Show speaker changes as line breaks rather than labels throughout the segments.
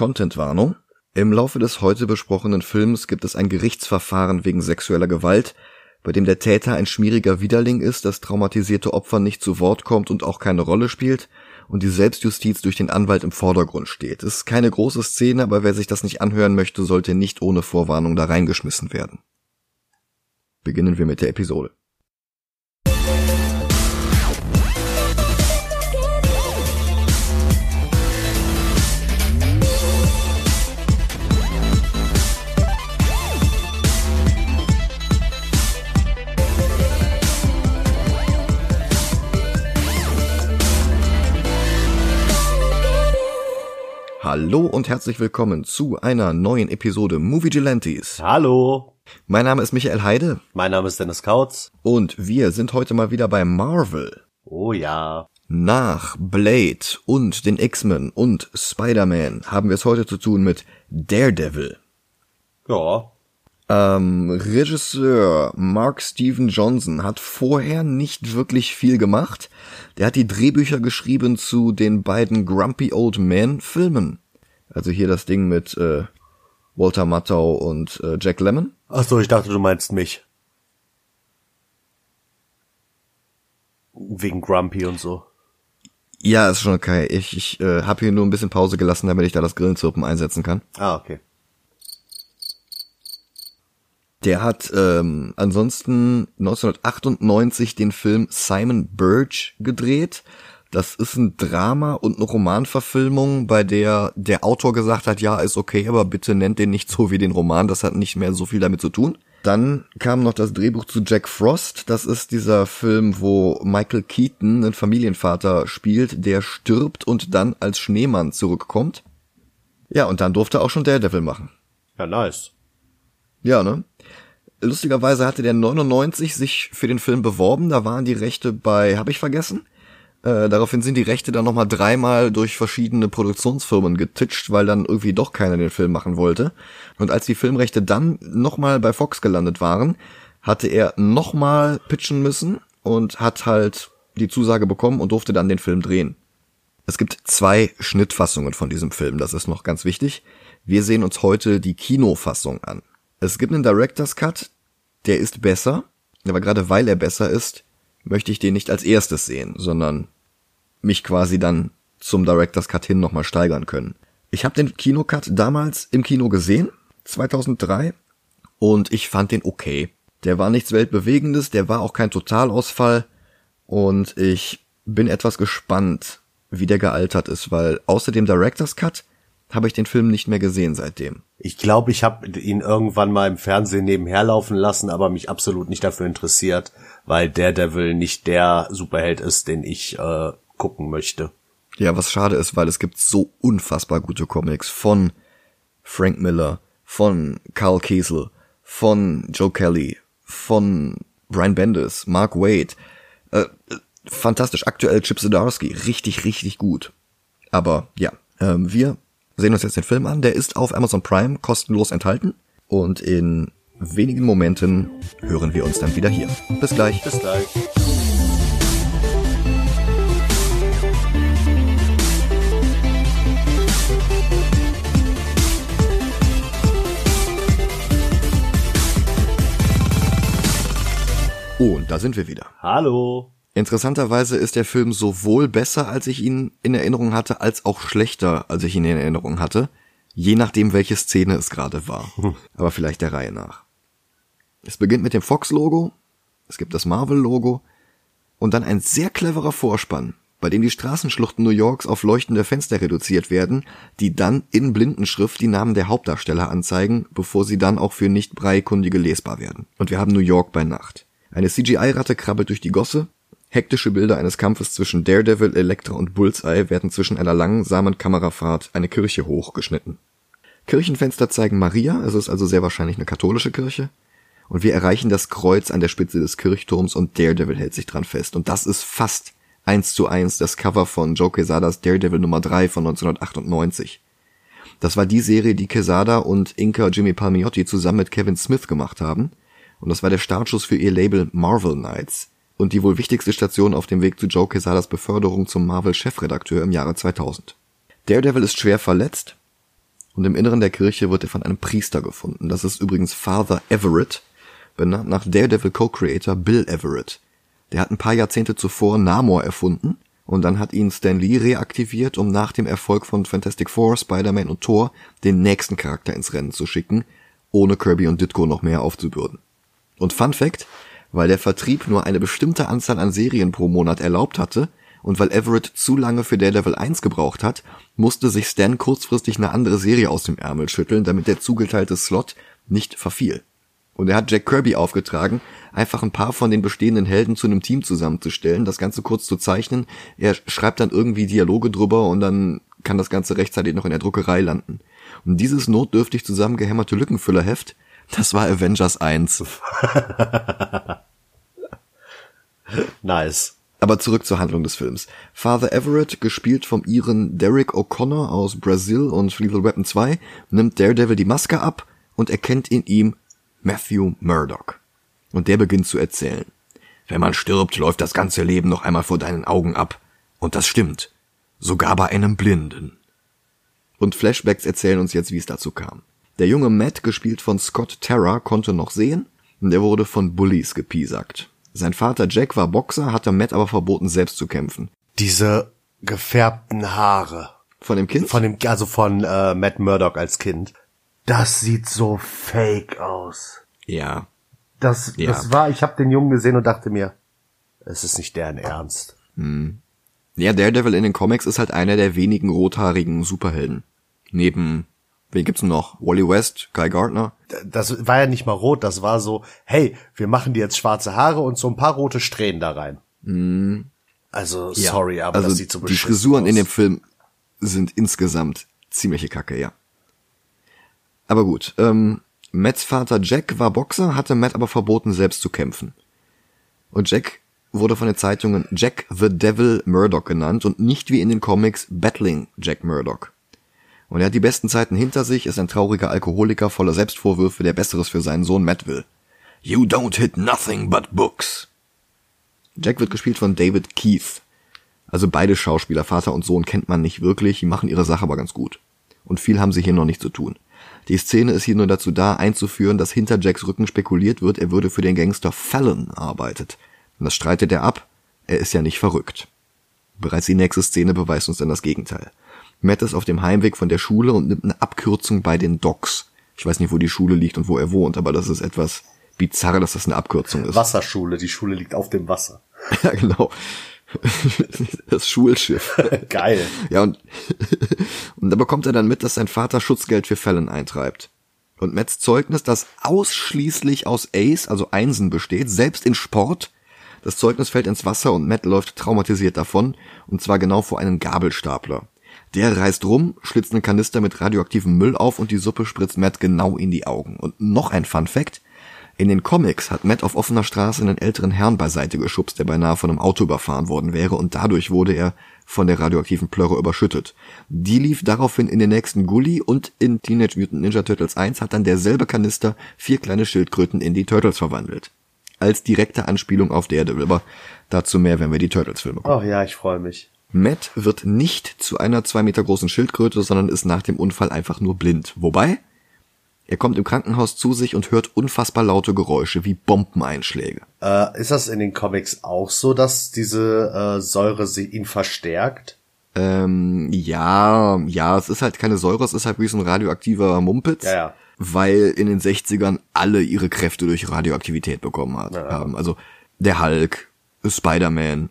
Contentwarnung. Im Laufe des heute besprochenen Films gibt es ein Gerichtsverfahren wegen sexueller Gewalt, bei dem der Täter ein schmieriger Widerling ist, das traumatisierte Opfer nicht zu Wort kommt und auch keine Rolle spielt und die Selbstjustiz durch den Anwalt im Vordergrund steht. Es ist keine große Szene, aber wer sich das nicht anhören möchte, sollte nicht ohne Vorwarnung da reingeschmissen werden. Beginnen wir mit der Episode. Hallo und herzlich willkommen zu einer neuen Episode Movie Gelantes.
Hallo.
Mein Name ist Michael Heide.
Mein Name ist Dennis Kautz.
Und wir sind heute mal wieder bei Marvel.
Oh ja.
Nach Blade und den X-Men und Spider-Man haben wir es heute zu tun mit Daredevil.
Ja.
Ähm, Regisseur Mark Steven Johnson hat vorher nicht wirklich viel gemacht. Der hat die Drehbücher geschrieben zu den beiden Grumpy Old Men Filmen. Also hier das Ding mit äh, Walter Matthau und äh, Jack Lemmon.
Ach so, ich dachte, du meinst mich. Wegen Grumpy und so.
Ja, ist schon okay. Ich, ich äh, habe hier nur ein bisschen Pause gelassen, damit ich da das Grillenzirpen einsetzen kann.
Ah, okay.
Der hat ähm, ansonsten 1998 den Film Simon Birch gedreht. Das ist ein Drama und eine Romanverfilmung, bei der der Autor gesagt hat, ja, ist okay, aber bitte nennt den nicht so wie den Roman, das hat nicht mehr so viel damit zu tun. Dann kam noch das Drehbuch zu Jack Frost. Das ist dieser Film, wo Michael Keaton, ein Familienvater, spielt, der stirbt und dann als Schneemann zurückkommt. Ja, und dann durfte er auch schon Daredevil machen.
Ja, nice.
Ja, ne? Lustigerweise hatte der 99 sich für den Film beworben, da waren die Rechte bei, habe ich vergessen? Äh, daraufhin sind die Rechte dann nochmal dreimal durch verschiedene Produktionsfirmen getitscht, weil dann irgendwie doch keiner den Film machen wollte. Und als die Filmrechte dann nochmal bei Fox gelandet waren, hatte er nochmal pitchen müssen und hat halt die Zusage bekommen und durfte dann den Film drehen. Es gibt zwei Schnittfassungen von diesem Film, das ist noch ganz wichtig. Wir sehen uns heute die Kinofassung an. Es gibt einen Director's Cut, der ist besser, aber gerade weil er besser ist, möchte ich den nicht als erstes sehen, sondern mich quasi dann zum Director's Cut hin nochmal steigern können. Ich habe den Kinocut damals im Kino gesehen, 2003, und ich fand den okay. Der war nichts Weltbewegendes, der war auch kein Totalausfall, und ich bin etwas gespannt, wie der gealtert ist, weil außer dem Director's Cut habe ich den Film nicht mehr gesehen seitdem.
Ich glaube, ich habe ihn irgendwann mal im Fernsehen nebenher laufen lassen, aber mich absolut nicht dafür interessiert, weil Daredevil nicht der Superheld ist, den ich äh, gucken möchte.
Ja, was schade ist, weil es gibt so unfassbar gute Comics von Frank Miller, von Carl Kiesel, von Joe Kelly, von Brian Bendis, Mark Wade. Äh, fantastisch. Aktuell Chip Zdarsky. Richtig, richtig gut. Aber ja, äh, wir sehen uns jetzt den Film an. Der ist auf Amazon Prime kostenlos enthalten. Und in wenigen Momenten hören wir uns dann wieder hier. Bis gleich.
Bis gleich.
Und da sind wir wieder.
Hallo.
Interessanterweise ist der Film sowohl besser, als ich ihn in Erinnerung hatte, als auch schlechter, als ich ihn in Erinnerung hatte. Je nachdem, welche Szene es gerade war. Aber vielleicht der Reihe nach. Es beginnt mit dem Fox-Logo, es gibt das Marvel-Logo und dann ein sehr cleverer Vorspann, bei dem die Straßenschluchten New Yorks auf leuchtende Fenster reduziert werden, die dann in Blindenschrift die Namen der Hauptdarsteller anzeigen, bevor sie dann auch für nicht breikundige lesbar werden. Und wir haben New York bei Nacht. Eine CGI-Ratte krabbelt durch die Gosse, Hektische Bilder eines Kampfes zwischen Daredevil, Elektra und Bullseye werden zwischen einer langsamen Kamerafahrt eine Kirche hochgeschnitten. Kirchenfenster zeigen Maria, es ist also sehr wahrscheinlich eine katholische Kirche, und wir erreichen das Kreuz an der Spitze des Kirchturms und Daredevil hält sich dran fest. Und das ist fast eins zu eins das Cover von Joe Quesadas Daredevil Nummer 3 von 1998. Das war die Serie, die Quesada und Inka Jimmy Palmiotti zusammen mit Kevin Smith gemacht haben. Und das war der Startschuss für ihr Label Marvel Knights und die wohl wichtigste Station auf dem Weg zu Joe Quesadas Beförderung zum Marvel-Chefredakteur im Jahre 2000. Daredevil ist schwer verletzt und im Inneren der Kirche wird er von einem Priester gefunden. Das ist übrigens Father Everett, benannt nach Daredevil Co-Creator Bill Everett. Der hat ein paar Jahrzehnte zuvor Namor erfunden und dann hat ihn Stan Lee reaktiviert, um nach dem Erfolg von Fantastic Four, Spider-Man und Thor den nächsten Charakter ins Rennen zu schicken, ohne Kirby und Ditko noch mehr aufzubürden. Und Fun Fact, weil der Vertrieb nur eine bestimmte Anzahl an Serien pro Monat erlaubt hatte und weil Everett zu lange für Daredevil 1 gebraucht hat, musste sich Stan kurzfristig eine andere Serie aus dem Ärmel schütteln, damit der zugeteilte Slot nicht verfiel. Und er hat Jack Kirby aufgetragen, einfach ein paar von den bestehenden Helden zu einem Team zusammenzustellen, das Ganze kurz zu zeichnen. Er schreibt dann irgendwie Dialoge drüber und dann kann das Ganze rechtzeitig noch in der Druckerei landen. Und dieses notdürftig zusammengehämmerte Lückenfüllerheft, das war Avengers 1.
nice.
Aber zurück zur Handlung des Films. Father Everett, gespielt vom Iren Derek O'Connor aus Brazil und Lethal Weapon 2, nimmt Daredevil die Maske ab und erkennt in ihm Matthew Murdoch. Und der beginnt zu erzählen. Wenn man stirbt, läuft das ganze Leben noch einmal vor deinen Augen ab. Und das stimmt. Sogar bei einem Blinden. Und Flashbacks erzählen uns jetzt, wie es dazu kam. Der junge Matt, gespielt von Scott Terra, konnte noch sehen und er wurde von Bullies gepiesackt. Sein Vater Jack war Boxer, hatte Matt aber verboten, selbst zu kämpfen.
Diese gefärbten Haare.
Von dem Kind?
Von dem, also von äh, Matt Murdock als Kind. Das sieht so fake aus.
Ja.
Das,
Ja.
das war, ich habe den Jungen gesehen und dachte mir, es ist nicht deren Ernst.
Ja, Daredevil in den Comics ist halt einer der wenigen rothaarigen Superhelden. Neben, wen gibt's noch? Wally West, Guy Gardner.
Das war ja nicht mal rot, das war so, hey, wir machen dir jetzt schwarze Haare und so ein paar rote Strähnen da rein. Also,
Ja.
sorry, aber
also
das sieht so
Die Frisuren
aus.
in dem Film sind insgesamt ziemliche Kacke, ja. Aber gut, ähm, Matts Vater Jack war Boxer, hatte Matt aber verboten, selbst zu kämpfen. Und Jack wurde von den Zeitungen Jack the Devil Murdoch genannt und nicht wie in den Comics Battling Jack Murdoch. Und er hat die besten Zeiten hinter sich, ist ein trauriger Alkoholiker voller Selbstvorwürfe, der Besseres für seinen Sohn Matt will. You don't hit nothing but books. Jack wird gespielt von David Keith. Also beide Schauspieler, Vater und Sohn, kennt man nicht wirklich, die machen ihre Sache aber ganz gut. Und viel haben sie hier noch nicht zu tun. Die Szene ist hier nur dazu da, einzuführen, dass hinter Jacks Rücken spekuliert wird, er würde für den Gangster Fallon arbeitet. Und das streitet er ab. Er ist ja nicht verrückt. Bereits die nächste Szene beweist uns dann das Gegenteil. Matt ist auf dem Heimweg von der Schule und nimmt eine Abkürzung bei den Docks. Ich weiß nicht, wo die Schule liegt und wo er wohnt, aber das ist etwas bizarr, dass das eine Abkürzung ist.
Wasserschule, die Schule liegt auf dem Wasser.
Ja, genau. Das Schulschiff.
Geil.
Ja, und, und da bekommt er dann mit, dass sein Vater Schutzgeld für Fällen eintreibt. Und Matts Zeugnis, das ausschließlich aus Ace, also Einsen besteht, selbst in Sport, das Zeugnis fällt ins Wasser und Matt läuft traumatisiert davon, und zwar genau vor einem Gabelstapler. Der reißt rum, schlitzt einen Kanister mit radioaktivem Müll auf und die Suppe spritzt Matt genau in die Augen. Und noch ein Fun Fact. In den Comics hat Matt auf offener Straße einen älteren Herrn beiseite geschubst, der beinahe von einem Auto überfahren worden wäre und dadurch wurde er von der radioaktiven Plörre überschüttet. Die lief daraufhin in den nächsten Gully und in Teenage Mutant Ninja Turtles 1 hat dann derselbe Kanister vier kleine Schildkröten in die Turtles verwandelt. Als direkte Anspielung auf Daredevil, aber dazu mehr, wenn wir die Turtles-Filme gucken.
Oh ja, ich freue mich.
Matt wird nicht zu einer zwei Meter großen Schildkröte, sondern ist nach dem Unfall einfach nur blind. Wobei, er kommt im Krankenhaus zu sich und hört unfassbar laute Geräusche wie Bombeneinschläge.
Äh, ist das in den Comics auch so, dass diese äh, Säure sie ihn verstärkt?
Ähm, ja, ja, es ist halt keine Säure, es ist halt wie so ein radioaktiver Mumpitz.
Ja, ja.
Weil in den 60ern alle ihre Kräfte durch Radioaktivität bekommen hat,
Ja,
haben. Also der Hulk, Spider-Man,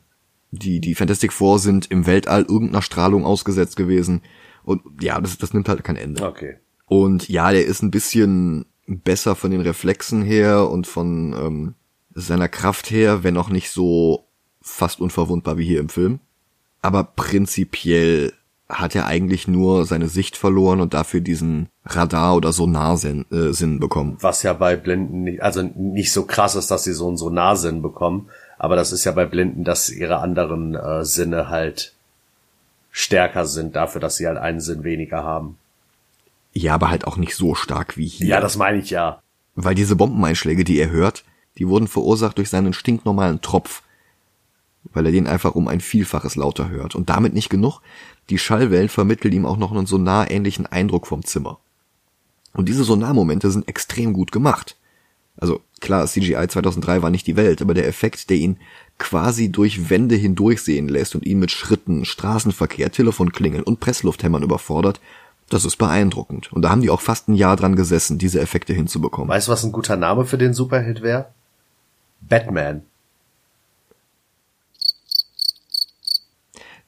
die, die Fantastic Four sind im Weltall irgendeiner Strahlung ausgesetzt gewesen. Und ja, das, das nimmt halt kein Ende.
Okay.
Und ja, der ist ein bisschen besser von den Reflexen her und von ähm, seiner Kraft her, wenn auch nicht so fast unverwundbar wie hier im Film. Aber prinzipiell hat er eigentlich nur seine Sicht verloren und dafür diesen Radar- oder Sonarsinn äh, Sinn bekommen.
Was ja bei Blinden nicht, also nicht so krass ist, dass sie so einen Sonarsinn bekommen, aber das ist ja bei Blinden, dass ihre anderen äh, Sinne halt stärker sind dafür, dass sie halt einen Sinn weniger haben.
Ja, aber halt auch nicht so stark wie hier.
Ja, das meine ich ja.
Weil diese Bombeneinschläge, die er hört, die wurden verursacht durch seinen stinknormalen Tropf. Weil er den einfach um ein Vielfaches lauter hört. Und damit nicht genug. Die Schallwellen vermitteln ihm auch noch einen sonarähnlichen Eindruck vom Zimmer. Und diese Sonarmomente sind extrem gut gemacht. Also klar, CGI 2003 war nicht die Welt, aber der Effekt, der ihn quasi durch Wände hindurchsehen lässt und ihn mit Schritten, Straßenverkehr, Telefonklingeln und Presslufthämmern überfordert, das ist beeindruckend. Und da haben die auch fast ein Jahr dran gesessen, diese Effekte hinzubekommen.
Weißt du, was ein guter Name für den Superhit wäre? Batman.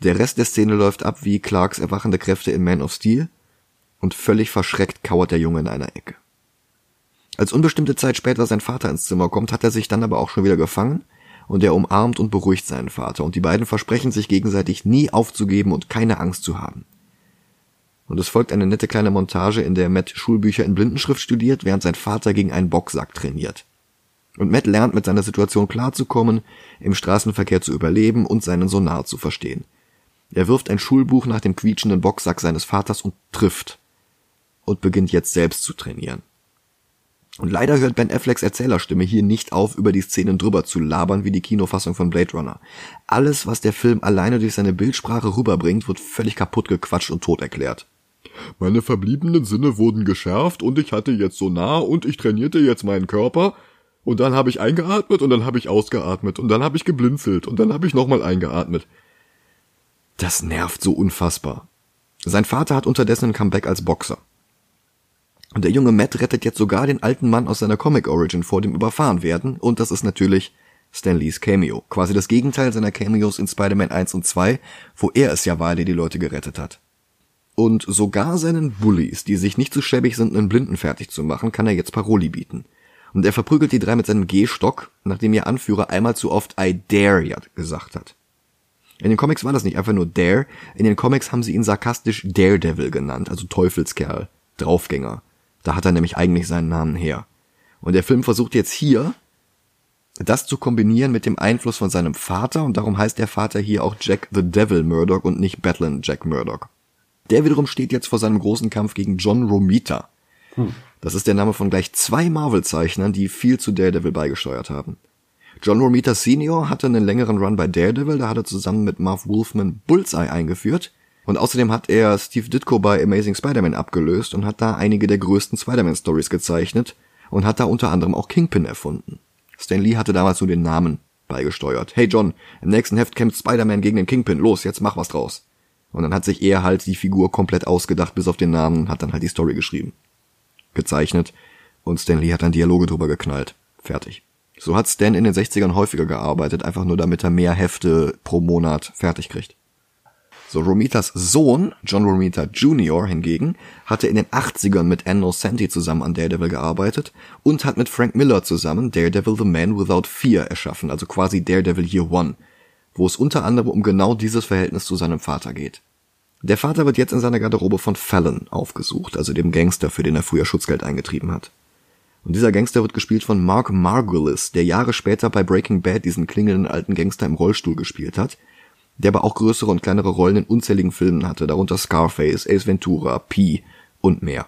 Der Rest der Szene läuft ab wie Clarks erwachende Kräfte in Man of Steel und völlig verschreckt kauert der Junge in einer Ecke. Als unbestimmte Zeit später sein Vater ins Zimmer kommt, hat er sich dann aber auch schon wieder gefangen und er umarmt und beruhigt seinen Vater und die beiden versprechen sich gegenseitig nie aufzugeben und keine Angst zu haben. Und es folgt eine nette kleine Montage, in der Matt Schulbücher in Blindenschrift studiert, während sein Vater gegen einen Boxsack trainiert. Und Matt lernt mit seiner Situation klarzukommen, im Straßenverkehr zu überleben und seinen Sonar zu verstehen. Er wirft ein Schulbuch nach dem quietschenden Boxsack seines Vaters und trifft. Und beginnt jetzt selbst zu trainieren. Und leider hört Ben Afflecks Erzählerstimme hier nicht auf, über die Szenen drüber zu labern wie die Kinofassung von Blade Runner. Alles, was der Film alleine durch seine Bildsprache rüberbringt, wird völlig kaputt gequatscht und tot erklärt. Meine verbliebenen Sinne wurden geschärft und ich hatte jetzt so nah und ich trainierte jetzt meinen Körper und dann habe ich eingeatmet und dann habe ich ausgeatmet und dann habe ich geblinzelt und dann habe ich nochmal eingeatmet. Das nervt so unfassbar. Sein Vater hat unterdessen ein Comeback als Boxer. Und der junge Matt rettet jetzt sogar den alten Mann aus seiner Comic Origin vor dem Überfahrenwerden und das ist natürlich Stan Lees Cameo. Quasi das Gegenteil seiner Cameos in Spider-Man 1 und 2, wo er es ja war, der die Leute gerettet hat. Und sogar seinen Bullies, die sich nicht zu so schäbig sind, einen Blinden fertig zu machen, kann er jetzt Paroli bieten. Und er verprügelt die drei mit seinem Gehstock, nachdem ihr Anführer einmal zu oft I dare ya gesagt hat. In den Comics war das nicht einfach nur Dare, in den Comics haben sie ihn sarkastisch Daredevil genannt, also Teufelskerl, Draufgänger. Da hat er nämlich eigentlich seinen Namen her. Und der Film versucht jetzt hier, das zu kombinieren mit dem Einfluss von seinem Vater und darum heißt der Vater hier auch Jack the Devil Murdoch und nicht Battling Jack Murdoch. Der wiederum steht jetzt vor seinem großen Kampf gegen John Romita. Hm. Das ist der Name von gleich zwei Marvel-Zeichnern, die viel zu Daredevil beigesteuert haben. John Romita Sr. hatte einen längeren Run bei Daredevil, da hat er zusammen mit Marv Wolfman Bullseye eingeführt. Und außerdem hat er Steve Ditko bei Amazing Spider-Man abgelöst und hat da einige der größten Spider-Man-Stories gezeichnet und hat da unter anderem auch Kingpin erfunden. Stan Lee hatte damals nur den Namen beigesteuert. Hey John, im nächsten Heft kämpft Spider-Man gegen den Kingpin. Los, jetzt mach was draus. Und dann hat sich er halt die Figur komplett ausgedacht, bis auf den Namen, und hat dann halt die Story geschrieben. Gezeichnet. Und Stan Lee hat dann Dialoge drüber geknallt. Fertig. So hat Stan in den 60ern häufiger gearbeitet, einfach nur damit er mehr Hefte pro Monat fertig kriegt. So, Romitas Sohn, John Romita Jr. hingegen, hatte in den 80ern mit Ann Nocenti zusammen an Daredevil gearbeitet und hat mit Frank Miller zusammen Daredevil the Man Without Fear erschaffen, also quasi Daredevil Year One wo es unter anderem um genau dieses Verhältnis zu seinem Vater geht. Der Vater wird jetzt in seiner Garderobe von Fallon aufgesucht, also dem Gangster, für den er früher Schutzgeld eingetrieben hat. Und dieser Gangster wird gespielt von Mark Margulis, der Jahre später bei Breaking Bad diesen klingelnden alten Gangster im Rollstuhl gespielt hat, der aber auch größere und kleinere Rollen in unzähligen Filmen hatte, darunter Scarface, Ace Ventura, P und mehr.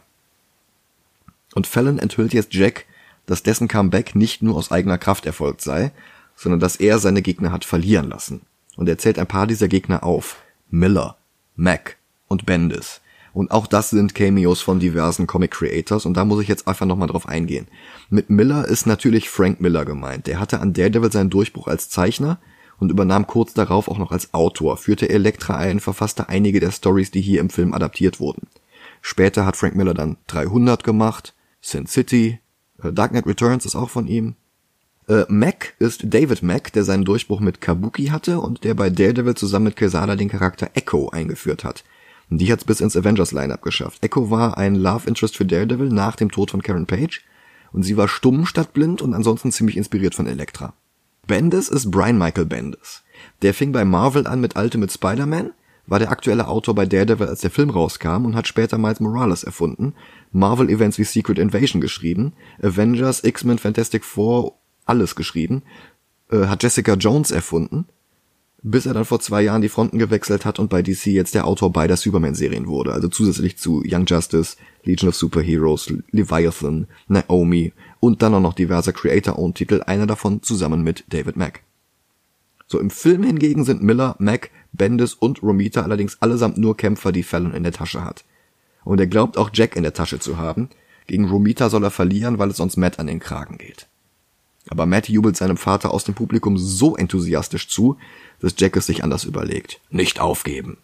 Und Fallon enthüllt jetzt Jack, dass dessen Comeback nicht nur aus eigener Kraft erfolgt sei, sondern dass er seine Gegner hat verlieren lassen. Und er zählt ein paar dieser Gegner auf. Miller, Mac und Bendis. Und auch das sind Cameos von diversen Comic Creators und da muss ich jetzt einfach nochmal drauf eingehen. Mit Miller ist natürlich Frank Miller gemeint. Der hatte an Daredevil seinen Durchbruch als Zeichner und übernahm kurz darauf auch noch als Autor, führte Elektra ein, verfasste einige der Stories, die hier im Film adaptiert wurden. Später hat Frank Miller dann 300 gemacht, Sin City, äh, Dark Knight Returns ist auch von ihm, äh, Mac ist David Mac, der seinen Durchbruch mit Kabuki hatte und der bei Daredevil zusammen mit Quesada den Charakter Echo eingeführt hat. Die hat's bis ins Avengers-Line-Up geschafft. Echo war ein Love Interest für Daredevil nach dem Tod von Karen Page und sie war stumm statt blind und ansonsten ziemlich inspiriert von Elektra. Bendis ist Brian Michael Bendis. Der fing bei Marvel an mit Ultimate Spider-Man, war der aktuelle Autor bei Daredevil, als der Film rauskam und hat später Miles Morales erfunden, Marvel-Events wie Secret Invasion geschrieben, Avengers, X-Men, Fantastic Four alles geschrieben, äh, hat Jessica Jones erfunden, bis er dann vor zwei Jahren die Fronten gewechselt hat und bei DC jetzt der Autor beider Superman-Serien wurde, also zusätzlich zu Young Justice, Legion of Superheroes, Leviathan, Naomi und dann auch noch diverse Creator-Owned-Titel, einer davon zusammen mit David Mack. So, im Film hingegen sind Miller, Mack, Bendis und Romita allerdings allesamt nur Kämpfer, die Fallon in der Tasche hat. Und er glaubt auch Jack in der Tasche zu haben. Gegen Romita soll er verlieren, weil es sonst Matt an den Kragen geht. Aber Matt jubelt seinem Vater aus dem Publikum so enthusiastisch zu, dass Jack es sich anders überlegt. Nicht aufgeben.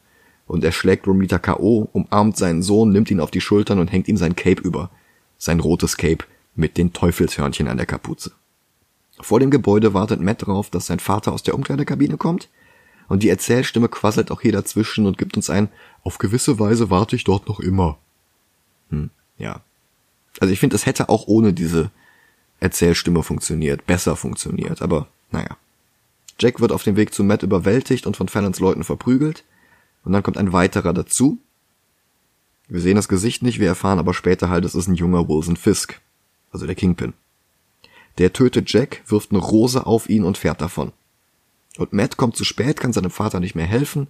Und er schlägt Romita K.O., umarmt seinen Sohn, nimmt ihn auf die Schultern und hängt ihm sein Cape über. Sein rotes Cape mit den Teufelshörnchen an der Kapuze. Vor dem Gebäude wartet Matt darauf, dass sein Vater aus der Umkleidekabine kommt. Und die Erzählstimme quasselt auch hier dazwischen und gibt uns ein, auf gewisse Weise warte ich dort noch immer. Hm, ja. Also ich finde, es hätte auch ohne diese Erzählstimme funktioniert, besser funktioniert, aber naja. Jack wird auf dem Weg zu Matt überwältigt und von Fallons Leuten verprügelt. Und dann kommt ein weiterer dazu. Wir sehen das Gesicht nicht, wir erfahren aber später halt, es ist ein junger Wilson Fisk. Also der Kingpin. Der tötet Jack, wirft eine Rose auf ihn und fährt davon. Und Matt kommt zu spät, kann seinem Vater nicht mehr helfen.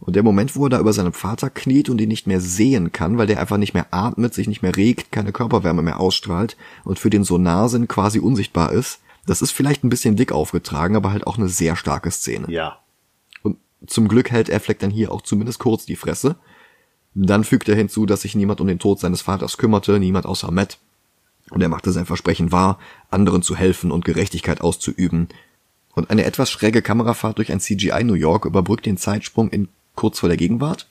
Und der Moment, wo er da über seinem Vater kniet und ihn nicht mehr sehen kann, weil der einfach nicht mehr atmet, sich nicht mehr regt, keine Körperwärme mehr ausstrahlt und für den Sonarsinn quasi unsichtbar ist, das ist vielleicht ein bisschen dick aufgetragen, aber halt auch eine sehr starke Szene.
Ja.
Und zum Glück hält Affleck dann hier auch zumindest kurz die Fresse. Dann fügt er hinzu, dass sich niemand um den Tod seines Vaters kümmerte, niemand außer Matt. Und er machte sein Versprechen wahr, anderen zu helfen und Gerechtigkeit auszuüben. Und eine etwas schräge Kamerafahrt durch ein CGI New York überbrückt den Zeitsprung in kurz vor der Gegenwart.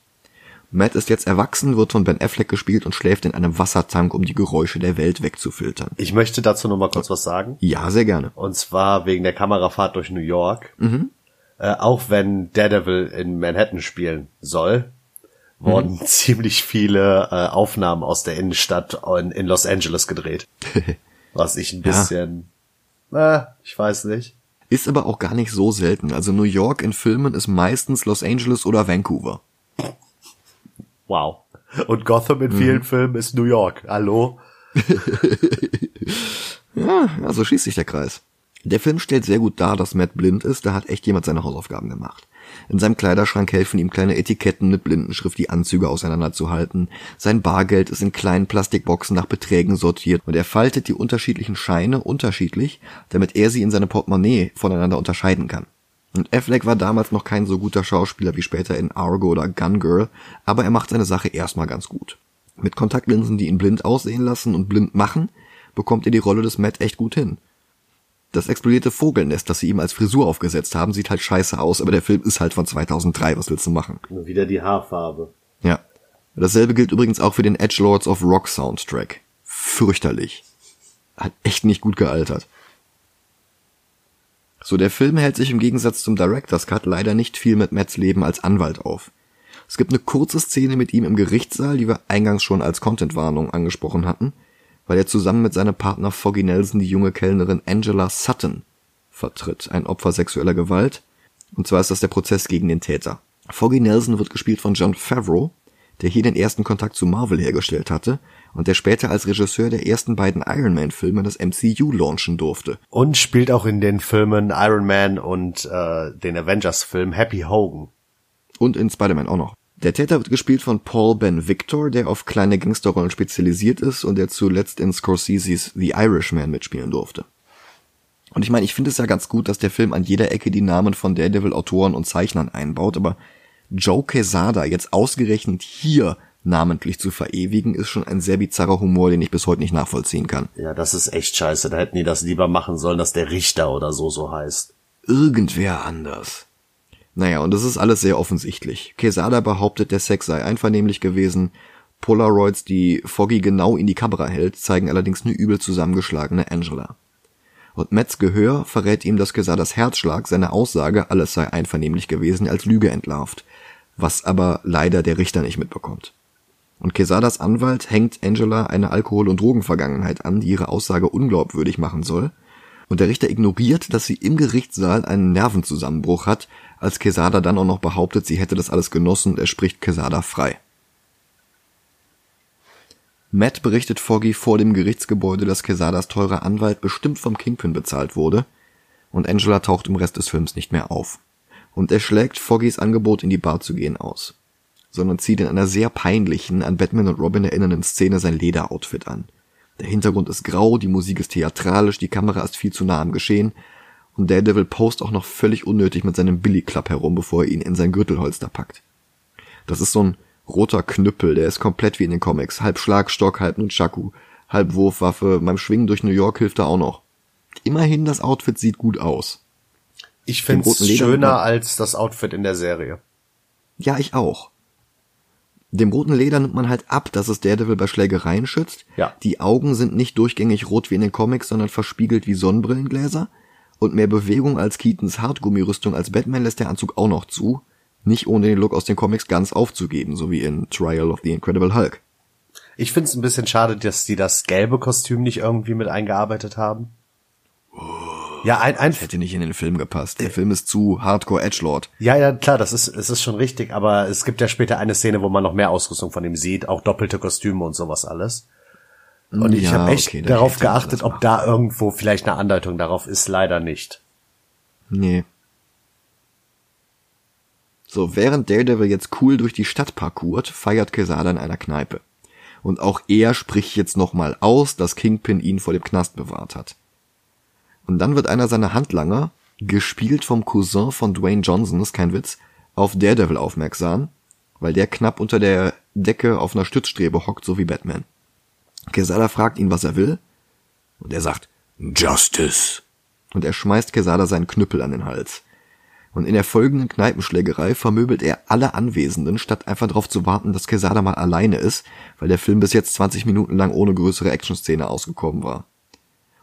Matt ist jetzt erwachsen, wird von Ben Affleck gespielt und schläft in einem Wassertank, um die Geräusche der Welt wegzufiltern.
Ich möchte dazu noch mal kurz was sagen.
Ja, sehr gerne.
Und zwar wegen der Kamerafahrt durch New York. Mhm. Äh, auch wenn Daredevil in Manhattan spielen soll, wurden mhm. ziemlich viele äh, Aufnahmen aus der Innenstadt in, in Los Angeles gedreht. was ich ein bisschen, ja. äh, ich weiß nicht.
Ist aber auch gar nicht so selten. Also New York in Filmen ist meistens Los Angeles oder Vancouver.
Wow. Und Gotham in vielen mhm. Filmen ist New York. Hallo?
ja, also schließt sich der Kreis. Der Film stellt sehr gut dar, dass Matt blind ist, da hat echt jemand seine Hausaufgaben gemacht. In seinem Kleiderschrank helfen ihm kleine Etiketten mit Blindenschrift, die Anzüge auseinanderzuhalten. Sein Bargeld ist in kleinen Plastikboxen nach Beträgen sortiert und er faltet die unterschiedlichen Scheine unterschiedlich, damit er sie in seinem Portemonnaie voneinander unterscheiden kann. Und Affleck war damals noch kein so guter Schauspieler wie später in Argo oder Gun Girl, aber er macht seine Sache erstmal ganz gut. Mit Kontaktlinsen, die ihn blind aussehen lassen und blind machen, bekommt er die Rolle des Matt echt gut hin. Das explodierte Vogelnest, das sie ihm als Frisur aufgesetzt haben, sieht halt scheiße aus, aber der Film ist halt von 2003, was willst du machen?
Nur wieder die Haarfarbe.
Ja. Dasselbe gilt übrigens auch für den Edge Lords of Rock Soundtrack. Fürchterlich. Hat echt nicht gut gealtert. So, der Film hält sich im Gegensatz zum Director's Cut leider nicht viel mit Matts Leben als Anwalt auf. Es gibt eine kurze Szene mit ihm im Gerichtssaal, die wir eingangs schon als Contentwarnung angesprochen hatten, weil er zusammen mit seinem Partner Foggy Nelson die junge Kellnerin Angela Sutton vertritt, ein Opfer sexueller Gewalt. Und zwar ist das der Prozess gegen den Täter. Foggy Nelson wird gespielt von John Favreau, der hier den ersten Kontakt zu Marvel hergestellt hatte und der später als Regisseur der ersten beiden Iron Man Filme das MCU launchen durfte.
Und spielt auch in den Filmen Iron Man und äh, den Avengers Film Happy Hogan.
Und in Spider-Man auch noch. Der Täter wird gespielt von Paul Ben Victor, der auf kleine Gangsterrollen spezialisiert ist und der zuletzt in Scorseses The Irishman mitspielen durfte. Und ich meine, ich finde es ja ganz gut, dass der Film an jeder Ecke die Namen von Daredevil-Autoren und Zeichnern einbaut, aber Joe Quesada jetzt ausgerechnet hier namentlich zu verewigen, ist schon ein sehr bizarrer Humor, den ich bis heute nicht nachvollziehen kann.
Ja, das ist echt scheiße. Da hätten die das lieber machen sollen, dass der Richter oder so so heißt.
Irgendwer anders. Naja, und das ist alles sehr offensichtlich. Quesada behauptet, der Sex sei einvernehmlich gewesen. Polaroids, die Foggy genau in die Kamera hält, zeigen allerdings eine übel zusammengeschlagene Angela. Und Metz Gehör verrät ihm, dass Quesadas Herzschlag seine Aussage, alles sei einvernehmlich gewesen, als Lüge entlarvt, was aber leider der Richter nicht mitbekommt. Und Quesadas Anwalt hängt Angela eine Alkohol- und Drogenvergangenheit an, die ihre Aussage unglaubwürdig machen soll. Und der Richter ignoriert, dass sie im Gerichtssaal einen Nervenzusammenbruch hat, als Quesada dann auch noch behauptet, sie hätte das alles genossen und er spricht Quesada frei. Matt berichtet Foggy vor dem Gerichtsgebäude, dass Quesadas teurer Anwalt bestimmt vom Kingpin bezahlt wurde, und Angela taucht im Rest des Films nicht mehr auf. Und er schlägt Foggys Angebot, in die Bar zu gehen, aus sondern zieht in einer sehr peinlichen, an Batman und Robin erinnernden Szene sein Lederoutfit an. Der Hintergrund ist grau, die Musik ist theatralisch, die Kamera ist viel zu nah am Geschehen Und Daredevil post auch noch völlig unnötig mit seinem Billy Club herum, bevor er ihn in sein Gürtelholster packt. Das ist so ein roter Knüppel, der ist komplett wie in den Comics. Halb Schlagstock, halb Nunchaku, halb Wurfwaffe. Beim Schwingen durch New York hilft er auch noch. Immerhin, das Outfit sieht gut aus.
Ich finde es schöner als das Outfit in der Serie.
Ja, ich auch. Dem roten Leder nimmt man halt ab, dass es Daredevil bei Schlägereien schützt.
Ja.
Die Augen sind nicht durchgängig rot wie in den Comics, sondern verspiegelt wie Sonnenbrillengläser. Und mehr Bewegung als Keatons Hartgummirüstung als Batman lässt der Anzug auch noch zu. Nicht ohne den Look aus den Comics ganz aufzugeben, so wie in Trial of the Incredible Hulk.
Ich find's ein bisschen schade, dass die das gelbe Kostüm nicht irgendwie mit eingearbeitet haben. Ja, ein, ein
Das hätte nicht in den Film gepasst. Der Film ist zu Hardcore Edgelord.
Ja, ja, klar, das ist, es ist schon richtig, aber es gibt ja später eine Szene, wo man noch mehr Ausrüstung von ihm sieht, auch doppelte Kostüme und sowas alles. Und ich
Ja,
habe echt
okay, da
darauf geachtet, ob da irgendwo vielleicht eine Andeutung darauf ist, leider nicht.
Nee. So, während Daredevil jetzt cool durch die Stadt parkourt, feiert Quesada in einer Kneipe. Und auch er spricht jetzt nochmal aus, dass Kingpin ihn vor dem Knast bewahrt hat. Und dann wird einer seiner Handlanger, gespielt vom Cousin von Dwayne Johnson, ist kein Witz, auf Daredevil aufmerksam, weil der knapp unter der Decke auf einer Stützstrebe hockt, so wie Batman. Quesada fragt ihn, was er will, und er sagt, Justice. Und er schmeißt Quesada seinen Knüppel an den Hals. Und in der folgenden Kneipenschlägerei vermöbelt er alle Anwesenden, statt einfach darauf zu warten, dass Quesada mal alleine ist, weil der Film bis jetzt 20 Minuten lang ohne größere Actionszene ausgekommen war.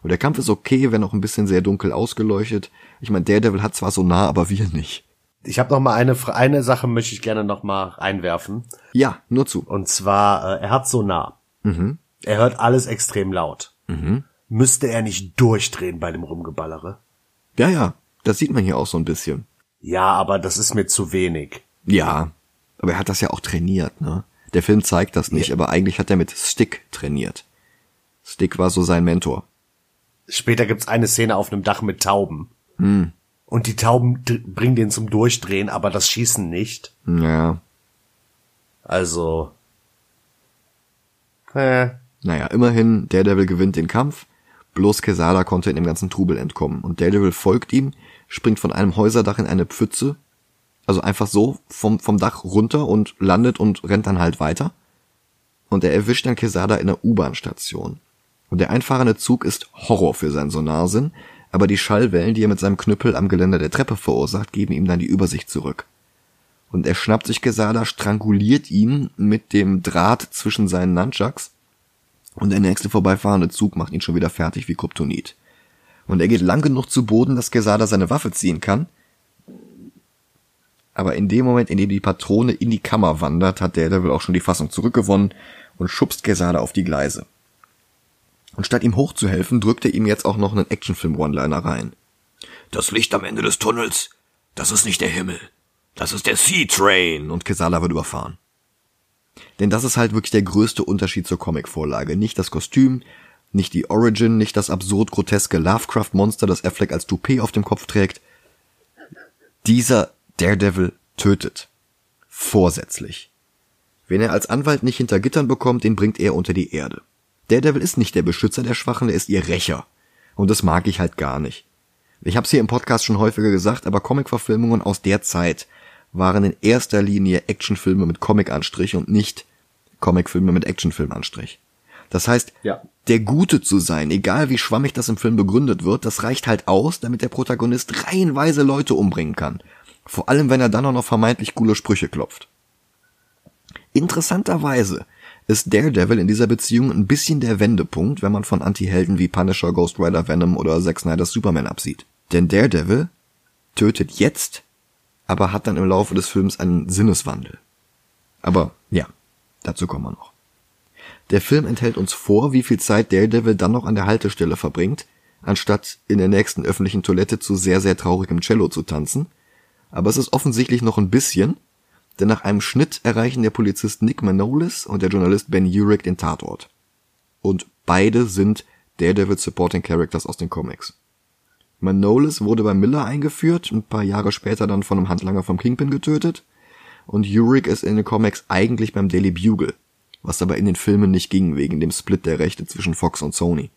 Und der Kampf ist okay, wenn auch ein bisschen sehr dunkel ausgeleuchtet. Ich meine, Daredevil hat zwar so nah, aber wir nicht.
Ich habe noch mal eine eine Sache möchte ich gerne noch mal einwerfen
Ja, nur zu.
und zwar äh, er hat so nah. Er hört alles extrem laut. Müsste er nicht durchdrehen bei dem Rumgeballere?
Ja, ja, das sieht man hier auch so ein bisschen.
Ja, aber das ist mir zu wenig.
Ja, aber er hat das ja auch trainiert, ne? Der Film zeigt das nicht, aber eigentlich hat er mit Stick trainiert. Stick war so sein Mentor.
Später gibt's eine Szene auf einem Dach mit Tauben. Und die Tauben bringen den zum Durchdrehen, aber das Schießen nicht.
Ja,
Also. Äh,
naja, immerhin, Daredevil gewinnt den Kampf, bloß Quesada konnte in dem ganzen Trubel entkommen und Daredevil folgt ihm, springt von einem Häuserdach in eine Pfütze, also einfach so vom, vom Dach runter und landet und rennt dann halt weiter. Und er erwischt dann Quesada in einer U-Bahn-Station. Und der einfahrende Zug ist Horror für seinen Sonarsinn, aber die Schallwellen, die er mit seinem Knüppel am Geländer der Treppe verursacht, geben ihm dann die Übersicht zurück. Und er schnappt sich Quesada, stranguliert ihn mit dem Draht zwischen seinen Nunchucks und der nächste vorbeifahrende Zug macht ihn schon wieder fertig wie Kryptonit. Und er geht lang genug zu Boden, dass Quesada seine Waffe ziehen kann. Aber in dem Moment, in dem die Patrone in die Kammer wandert, hat Daredevil auch schon die Fassung zurückgewonnen und schubst Quesada auf die Gleise. Und statt ihm hochzuhelfen, drückt er ihm jetzt auch noch einen Actionfilm-One-Liner rein. Das Licht am Ende des Tunnels, das ist nicht der Himmel. Das ist der Sea Train. Und Quesada wird überfahren. Denn das ist halt wirklich der größte Unterschied zur Comicvorlage. Nicht das Kostüm, nicht die Origin, nicht das absurd groteske Lovecraft-Monster, das Affleck als Toupet auf dem Kopf trägt. Dieser Daredevil tötet. Vorsätzlich. Wen er als Anwalt nicht hinter Gittern bekommt, den bringt er unter die Erde. Daredevil ist nicht der Beschützer der Schwachen, er ist ihr Rächer. Und das mag ich halt gar nicht. Ich hab's hier im Podcast schon häufiger gesagt, aber Comicverfilmungen aus der Zeit waren in erster Linie Actionfilme mit Comic-Anstrich und nicht Comicfilme mit Actionfilm-Anstrich. Das heißt,
Ja.
der Gute zu sein, egal wie schwammig das im Film begründet wird, das reicht halt aus, damit der Protagonist reihenweise Leute umbringen kann. Vor allem, wenn er dann auch noch vermeintlich coole Sprüche klopft. Interessanterweise ist Daredevil in dieser Beziehung ein bisschen der Wendepunkt, wenn man von Anti-Helden wie Punisher, Ghost Rider, Venom oder Zack Snyder's Superman absieht. Denn Daredevil tötet jetzt, aber hat dann im Laufe des Films einen Sinneswandel. Aber ja, dazu kommen wir noch. Der Film enthält uns vor, wie viel Zeit Daredevil dann noch an der Haltestelle verbringt, anstatt in der nächsten öffentlichen Toilette zu sehr, sehr traurigem Cello zu tanzen. Aber es ist offensichtlich noch ein bisschen, denn nach einem Schnitt erreichen der Polizist Nick Manolis und der Journalist Ben Urich den Tatort. Und beide sind Daredevil Supporting Characters aus den Comics. Manolis wurde bei Miller eingeführt, ein paar Jahre später dann von einem Handlanger vom Kingpin getötet. Und Urich ist in den Comics eigentlich beim Daily Bugle, was aber in den Filmen nicht ging, wegen dem Split der Rechte zwischen Fox und Sony.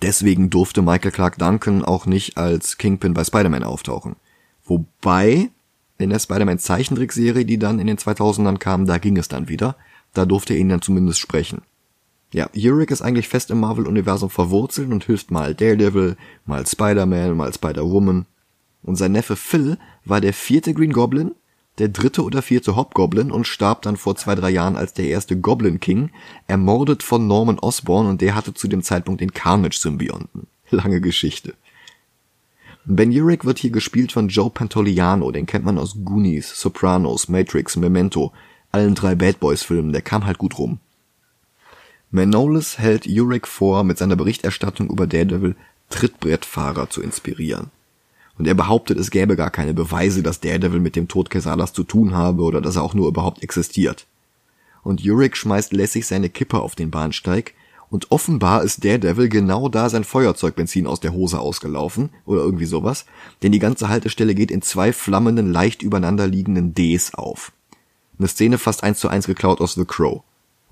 Deswegen durfte Michael Clark Duncan auch nicht als Kingpin bei Spider-Man auftauchen. Wobei, in der Spider-Man Zeichentrickserie, die dann in den 2000ern kam, da ging es dann wieder. Da durfte er ihn dann zumindest sprechen. Ja, Yurik ist eigentlich fest im Marvel-Universum verwurzelt und hilft mal Daredevil, mal Spider-Man, mal Spider-Woman. Und sein Neffe Phil war der vierte Green Goblin, der dritte oder vierte Hobgoblin und starb dann vor zwei, drei Jahren als der erste Goblin King, ermordet von Norman Osborn und der hatte zu dem Zeitpunkt den Carnage-Symbionten. Lange Geschichte. Ben Urich wird hier gespielt von Joe Pantoliano, den kennt man aus Goonies, Sopranos, Matrix, Memento, allen drei Bad Boys Filmen, der kam halt gut rum. Manolis hält Urich vor, mit seiner Berichterstattung über Daredevil Trittbrettfahrer zu inspirieren. Und er behauptet, es gäbe gar keine Beweise, dass Daredevil mit dem Tod Kesalas zu tun habe oder dass er auch nur überhaupt existiert. Und Urich schmeißt lässig seine Kippe auf den Bahnsteig und offenbar ist Daredevil genau da sein Feuerzeugbenzin aus der Hose ausgelaufen oder irgendwie sowas, denn die ganze Haltestelle geht in zwei flammenden, leicht übereinander liegenden Ds auf. Eine Szene fast eins zu eins geklaut aus The Crow.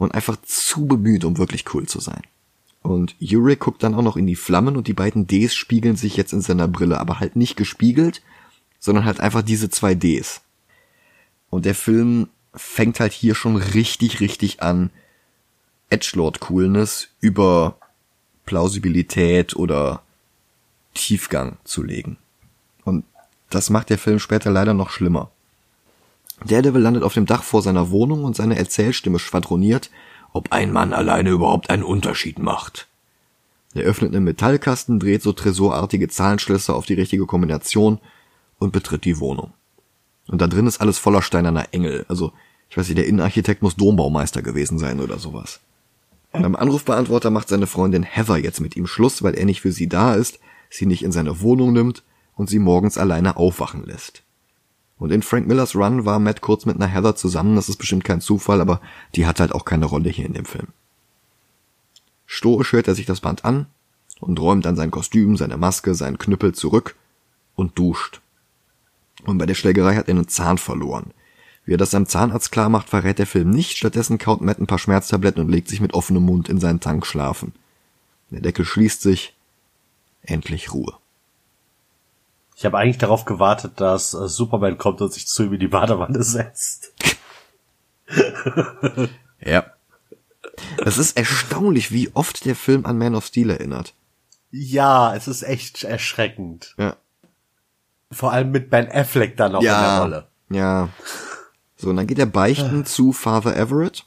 Und einfach zu bemüht, um wirklich cool zu sein. Und Yuri guckt dann auch noch in die Flammen und die beiden Ds spiegeln sich jetzt in seiner Brille, aber halt nicht gespiegelt, sondern halt einfach diese zwei Ds. Und der Film fängt halt hier schon richtig, richtig an, Edgelord-Coolness über Plausibilität oder Tiefgang zu legen. Und das macht der Film später leider noch schlimmer. Daredevil landet auf dem Dach vor seiner Wohnung und seine Erzählstimme schwadroniert, ob ein Mann alleine überhaupt einen Unterschied macht. Er öffnet einen Metallkasten, dreht so tresorartige Zahlenschlösser auf die richtige Kombination und betritt die Wohnung. Und da drin ist alles voller steinerner Engel. Also, ich weiß nicht, der Innenarchitekt muss Dombaumeister gewesen sein oder sowas. Am Anrufbeantworter macht seine Freundin Heather jetzt mit ihm Schluss, weil er nicht für sie da ist, sie nicht in seine Wohnung nimmt und sie morgens alleine aufwachen lässt. Und in Frank Millers Run war Matt kurz mit einer Heather zusammen, das ist bestimmt kein Zufall, aber die hat halt auch keine Rolle hier in dem Film. Stoisch hört er sich das Band an und räumt dann sein Kostüm, seine Maske, seinen Knüppel zurück und duscht. Und bei der Schlägerei hat er einen Zahn verloren. Wie er das seinem Zahnarzt klar macht, verrät der Film nicht, stattdessen kaut Matt ein paar Schmerztabletten und legt sich mit offenem Mund in seinen Tank schlafen. Der Deckel schließt sich. Endlich Ruhe.
Ich habe eigentlich darauf gewartet, dass äh, Superman kommt und sich zu ihm in die Badewanne setzt.
ja. Es ist erstaunlich, wie oft der Film an Man of Steel erinnert.
Ja, es ist echt erschreckend.
Ja.
Vor allem mit Ben Affleck dann auch
ja,
in der Rolle.
Ja. So, und dann geht er beichten zu Father Everett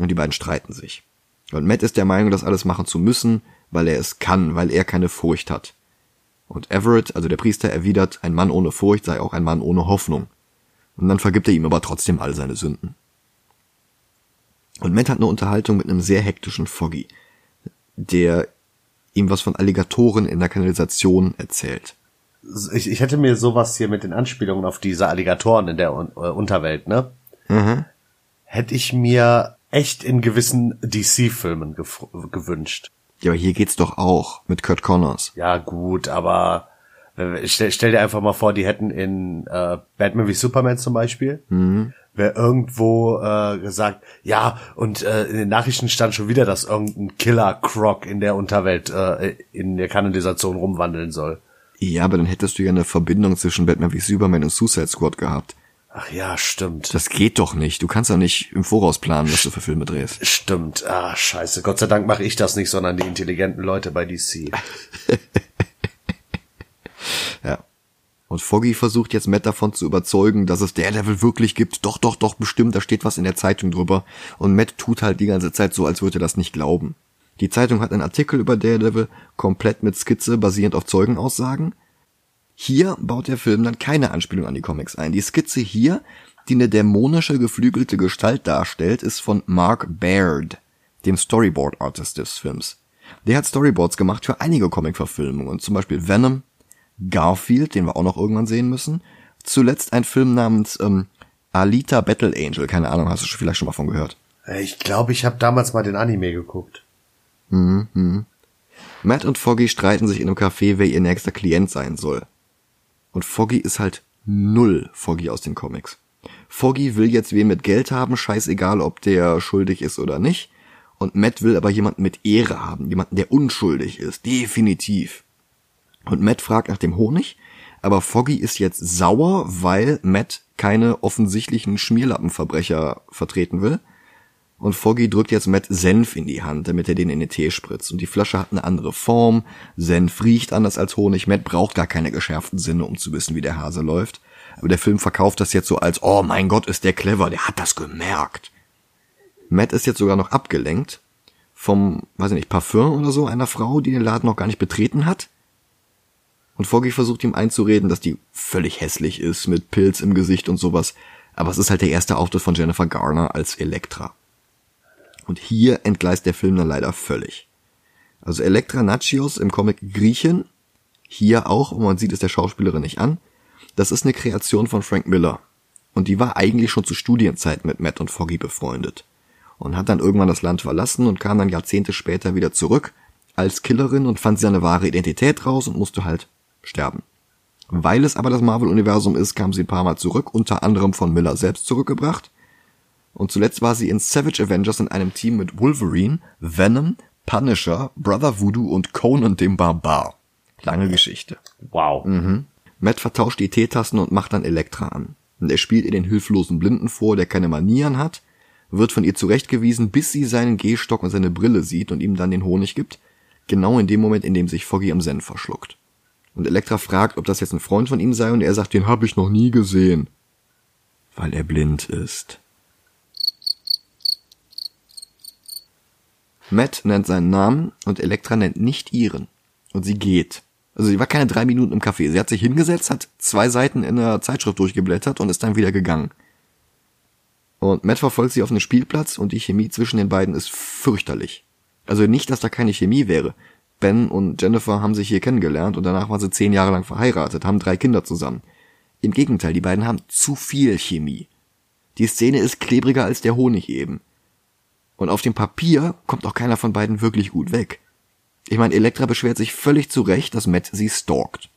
und die beiden streiten sich. Und Matt ist der Meinung, das alles machen zu müssen, weil er es kann, weil er keine Furcht hat. Und Everett, also der Priester, erwidert, ein Mann ohne Furcht sei auch ein Mann ohne Hoffnung. Und dann vergibt er ihm aber trotzdem all seine Sünden. Und Matt hat eine Unterhaltung mit einem sehr hektischen Foggy, der ihm was von Alligatoren in der Kanalisation erzählt.
Ich, ich hätte mir sowas hier mit den Anspielungen auf diese Alligatoren in der äh, Unterwelt, ne?
Mhm.
Hätte ich mir echt in gewissen DC-Filmen gewünscht.
Ja, aber hier geht's doch auch mit Kurt Connors.
Ja, gut, aber stell, stell dir einfach mal vor, die hätten in äh, Batman wie Superman zum Beispiel,
mhm.
wäre irgendwo äh, gesagt, ja, und äh, in den Nachrichten stand schon wieder, dass irgendein Killer Croc in der Unterwelt äh, in der Kanalisation rumwandeln soll.
Ja, aber dann hättest du ja eine Verbindung zwischen Batman wie Superman und Suicide Squad gehabt.
Ach ja, stimmt.
Das geht doch nicht. Du kannst doch nicht im Voraus planen, was du für Filme drehst.
Stimmt. Ah, scheiße. Gott sei Dank mache ich das nicht, sondern die intelligenten Leute bei DC.
ja. Und Foggy versucht jetzt Matt davon zu überzeugen, dass es Daredevil wirklich gibt. Doch, doch, doch, bestimmt, da steht was in der Zeitung drüber. Und Matt tut halt die ganze Zeit so, als würde er das nicht glauben. Die Zeitung hat einen Artikel über Daredevil, komplett mit Skizze, basierend auf Zeugenaussagen. Hier baut der Film dann keine Anspielung an die Comics ein. Die Skizze hier, die eine dämonische geflügelte Gestalt darstellt, ist von Mark Baird, dem Storyboard Artist des Films. Der hat Storyboards gemacht für einige Comic-Verfilmungen, zum Beispiel Venom, Garfield, den wir auch noch irgendwann sehen müssen, zuletzt ein Film namens ähm, Alita Battle Angel, keine Ahnung, hast du vielleicht schon mal von gehört?
Ich glaube, ich habe damals mal den Anime geguckt.
Mhm, mhm. Matt und Foggy streiten sich in einem Café, wer ihr nächster Klient sein soll. Und Foggy ist halt null Foggy aus den Comics. Foggy will jetzt wen mit Geld haben, scheißegal, ob der schuldig ist oder nicht. Und Matt will aber jemanden mit Ehre haben, jemanden, der unschuldig ist, definitiv. Und Matt fragt nach dem Honig, aber Foggy ist jetzt sauer, weil Matt keine offensichtlichen Schmierlappenverbrecher vertreten will. Und Foggy drückt jetzt Matt Senf in die Hand, damit er den in den Tee spritzt. Und die Flasche hat eine andere Form. Senf riecht anders als Honig. Matt braucht gar keine geschärften Sinne, um zu wissen, wie der Hase läuft. Aber der Film verkauft das jetzt so als, oh mein Gott, ist der clever, der hat das gemerkt. Matt ist jetzt sogar noch abgelenkt vom, weiß ich nicht, Parfum oder so einer Frau, die den Laden noch gar nicht betreten hat. Und Foggy versucht ihm einzureden, dass die völlig hässlich ist, mit Pilz im Gesicht und sowas. Aber es ist halt der erste Auftritt von Jennifer Garner als Elektra. Und hier entgleist der Film dann leider völlig. Also Elektra Nachios im Comic Griechen, hier auch, und man sieht es der Schauspielerin nicht an, das ist eine Kreation von Frank Miller. Und die war eigentlich schon zu Studienzeiten mit Matt und Foggy befreundet. Und hat dann irgendwann das Land verlassen und kam dann Jahrzehnte später wieder zurück als Killerin und fand seine wahre Identität raus und musste halt sterben. Weil es aber das Marvel-Universum ist, kam sie ein paar Mal zurück, unter anderem von Miller selbst zurückgebracht. Und zuletzt war sie in Savage Avengers in einem Team mit Wolverine, Venom, Punisher, Brother Voodoo und Conan dem Barbar. Lange Geschichte.
Wow.
Mhm. Matt vertauscht die Teetassen und macht dann Elektra an. Und er spielt ihr den hilflosen Blinden vor, der keine Manieren hat, wird von ihr zurechtgewiesen, bis sie seinen Gehstock und seine Brille sieht und ihm dann den Honig gibt. Genau in dem Moment, in dem sich Foggy am Senf verschluckt. Und Elektra fragt, ob das jetzt ein Freund von ihm sei, und er sagt, den habe ich noch nie gesehen. Weil er blind ist. Matt nennt seinen Namen und Elektra nennt nicht ihren. Und sie geht. Also sie war keine drei Minuten im Café. Sie hat sich hingesetzt, hat zwei Seiten in der Zeitschrift durchgeblättert und ist dann wieder gegangen. Und Matt verfolgt sie auf einen Spielplatz und die Chemie zwischen den beiden ist fürchterlich. Also nicht, dass da keine Chemie wäre. Ben und Jennifer haben sich hier kennengelernt und danach waren sie zehn Jahre lang verheiratet, haben drei Kinder zusammen. Im Gegenteil, die beiden haben zu viel Chemie. Die Szene ist klebriger als der Honig eben. Und auf dem Papier kommt auch keiner von beiden wirklich gut weg. Ich meine, Elektra beschwert sich völlig zu Recht, dass Matt sie stalkt.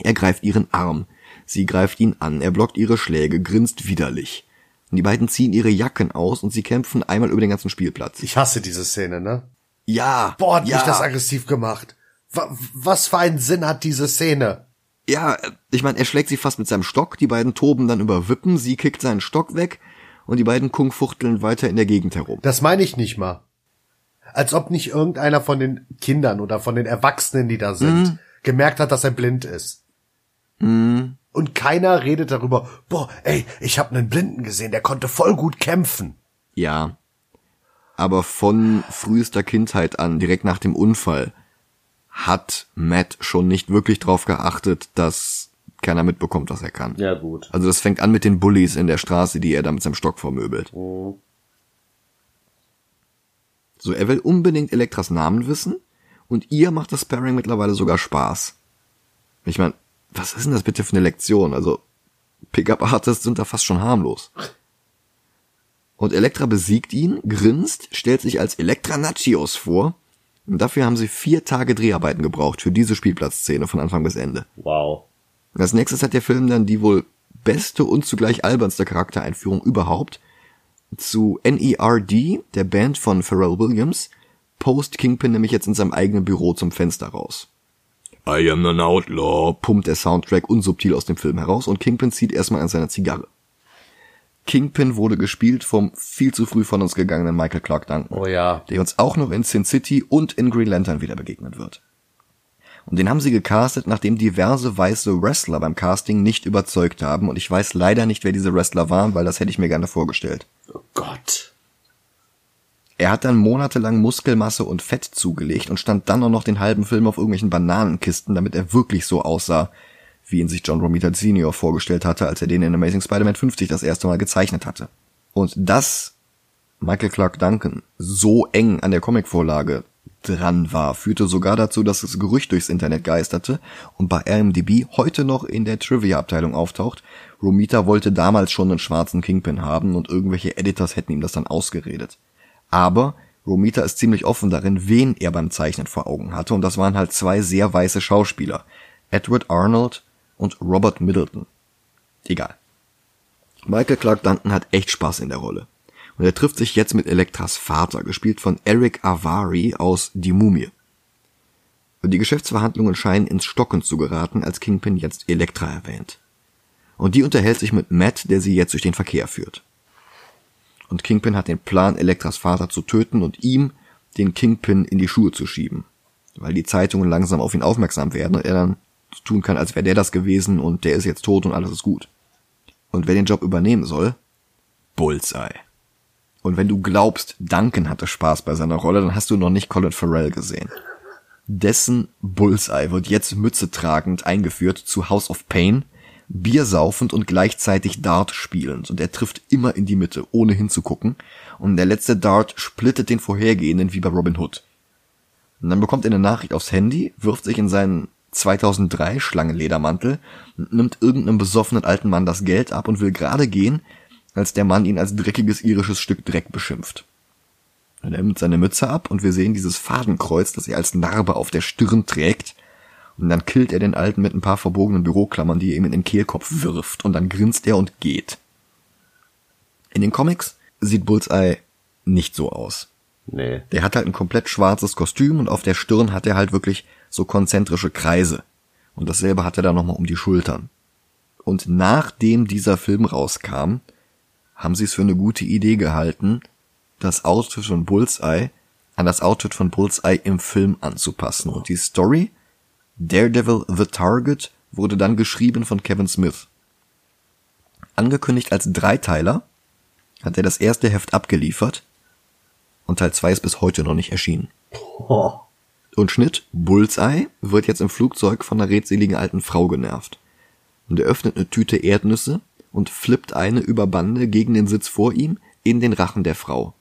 Er greift ihren Arm, sie greift ihn an, er blockt ihre Schläge, grinst widerlich. Und die beiden ziehen ihre Jacken aus und sie kämpfen einmal über den ganzen Spielplatz.
Ich hasse diese Szene, ne?
Ja.
Boah, hat
ja.
mich das aggressiv gemacht. Wa- Was für einen Sinn hat diese Szene?
Ja, ich meine, er schlägt sie fast mit seinem Stock, die beiden toben dann über Wippen, sie kickt seinen Stock weg und die beiden kungfuchteln weiter in der Gegend herum.
Das meine ich nicht mal. Als ob nicht irgendeiner von den Kindern oder von den Erwachsenen, die da sind, gemerkt hat, dass er blind ist. Und keiner redet darüber, boah, ey, ich habe einen Blinden gesehen, der konnte voll gut kämpfen.
Ja. Aber von frühester Kindheit an, direkt nach dem Unfall, hat Matt schon nicht wirklich drauf geachtet, dass keiner mitbekommt, was er kann.
Ja, gut.
Also das fängt an mit den Bullies in der Straße, die er da mit seinem Stock vermöbelt. So, er will unbedingt Elektras Namen wissen und ihr macht das Sparring mittlerweile sogar Spaß. Ich meine, was ist denn das bitte für eine Lektion? Also, Pickup-Artists sind da fast schon harmlos. Und Elektra besiegt ihn, grinst, stellt sich als Elektra Nachios vor. Und dafür haben sie vier Tage Dreharbeiten gebraucht für diese Spielplatzszene von Anfang bis Ende.
Wow.
Als nächstes hat der Film dann die wohl beste und zugleich albernste Charaktereinführung überhaupt zu NERD, der Band von Pharrell Williams, post Kingpin nämlich jetzt in seinem eigenen Büro zum Fenster raus. I am an outlaw, pumpt der Soundtrack unsubtil aus dem Film heraus und Kingpin zieht erstmal an seiner Zigarre. Kingpin wurde gespielt vom viel zu früh von uns gegangenen Michael Clark Duncan
Oh ja.
der uns auch noch in Sin City und in Green Lantern wieder begegnen wird. Und den haben sie gecastet, nachdem diverse weiße Wrestler beim Casting nicht überzeugt haben. Und ich weiß leider nicht, wer diese Wrestler waren, weil das hätte ich mir gerne vorgestellt.
Oh Gott.
Er hat dann monatelang Muskelmasse und Fett zugelegt und stand dann auch noch den halben Film auf irgendwelchen Bananenkisten, damit er wirklich so aussah, wie ihn sich John Romita Sr. vorgestellt hatte, als er den in Amazing Spider-Man 50 das erste Mal gezeichnet hatte. Und dass Michael Clark Duncan so eng an der Comicvorlage dran war, führte sogar dazu, dass das Gerücht durchs Internet geisterte und bei IMDb heute noch in der Trivia-Abteilung auftaucht. Romita wollte damals schon einen schwarzen Kingpin haben und irgendwelche Editors hätten ihm das dann ausgeredet. Aber Romita ist ziemlich offen darin, wen er beim Zeichnen vor Augen hatte und das waren halt zwei sehr weiße Schauspieler. Edward Arnold und Robert Middleton. Egal. Michael Clark Duncan hat echt Spaß in der Rolle. Und er trifft sich jetzt mit Elektras Vater, gespielt von Eric Avari aus Die Mumie. Und die Geschäftsverhandlungen scheinen ins Stocken zu geraten, als Kingpin jetzt Elektra erwähnt. Und die unterhält sich mit Matt, der sie jetzt durch den Verkehr führt. Und Kingpin hat den Plan, Elektras Vater zu töten und ihm den Kingpin in die Schuhe zu schieben. Weil die Zeitungen langsam auf ihn aufmerksam werden und er dann tun kann, als wäre der das gewesen und der ist jetzt tot und alles ist gut. Und wer den Job übernehmen soll? Bullseye. Und wenn du glaubst, Duncan hatte Spaß bei seiner Rolle, dann hast du noch nicht Colin Farrell gesehen. Dessen Bullseye wird jetzt Mütze tragend eingeführt zu House of Pain, Bier saufend und gleichzeitig Dart spielend und er trifft immer in die Mitte, ohne hinzugucken und der letzte Dart splittet den vorhergehenden wie bei Robin Hood. Und dann bekommt er eine Nachricht aufs Handy, wirft sich in seinen 2003 Schlangenledermantel, nimmt irgendeinem besoffenen alten Mann das Geld ab und will gerade gehen, als der Mann ihn als dreckiges irisches Stück Dreck beschimpft. Er nimmt seine Mütze ab und wir sehen dieses Fadenkreuz, das er als Narbe auf der Stirn trägt. Und dann killt er den Alten mit ein paar verbogenen Büroklammern, die er ihm in den Kehlkopf wirft. Und dann grinst er und geht. In den Comics sieht Bullseye nicht so aus.
Nee.
Der hat halt ein komplett schwarzes Kostüm und auf der Stirn hat er halt wirklich so konzentrische Kreise. Und dasselbe hat er dann nochmal um die Schultern. Und nachdem dieser Film rauskam, haben sie es für eine gute Idee gehalten, das Outfit von Bullseye an das Outfit von Bullseye im Film anzupassen. Und die Story Daredevil The Target wurde dann geschrieben von Kevin Smith. Angekündigt als Dreiteiler hat er das erste Heft abgeliefert und Teil 2 ist bis heute noch nicht erschienen.
Oh.
Und Schnitt, Bullseye wird jetzt im Flugzeug von einer redseligen alten Frau genervt. Und er öffnet eine Tüte Erdnüsse und flippt eine über Bande gegen den Sitz vor ihm in den Rachen der Frau.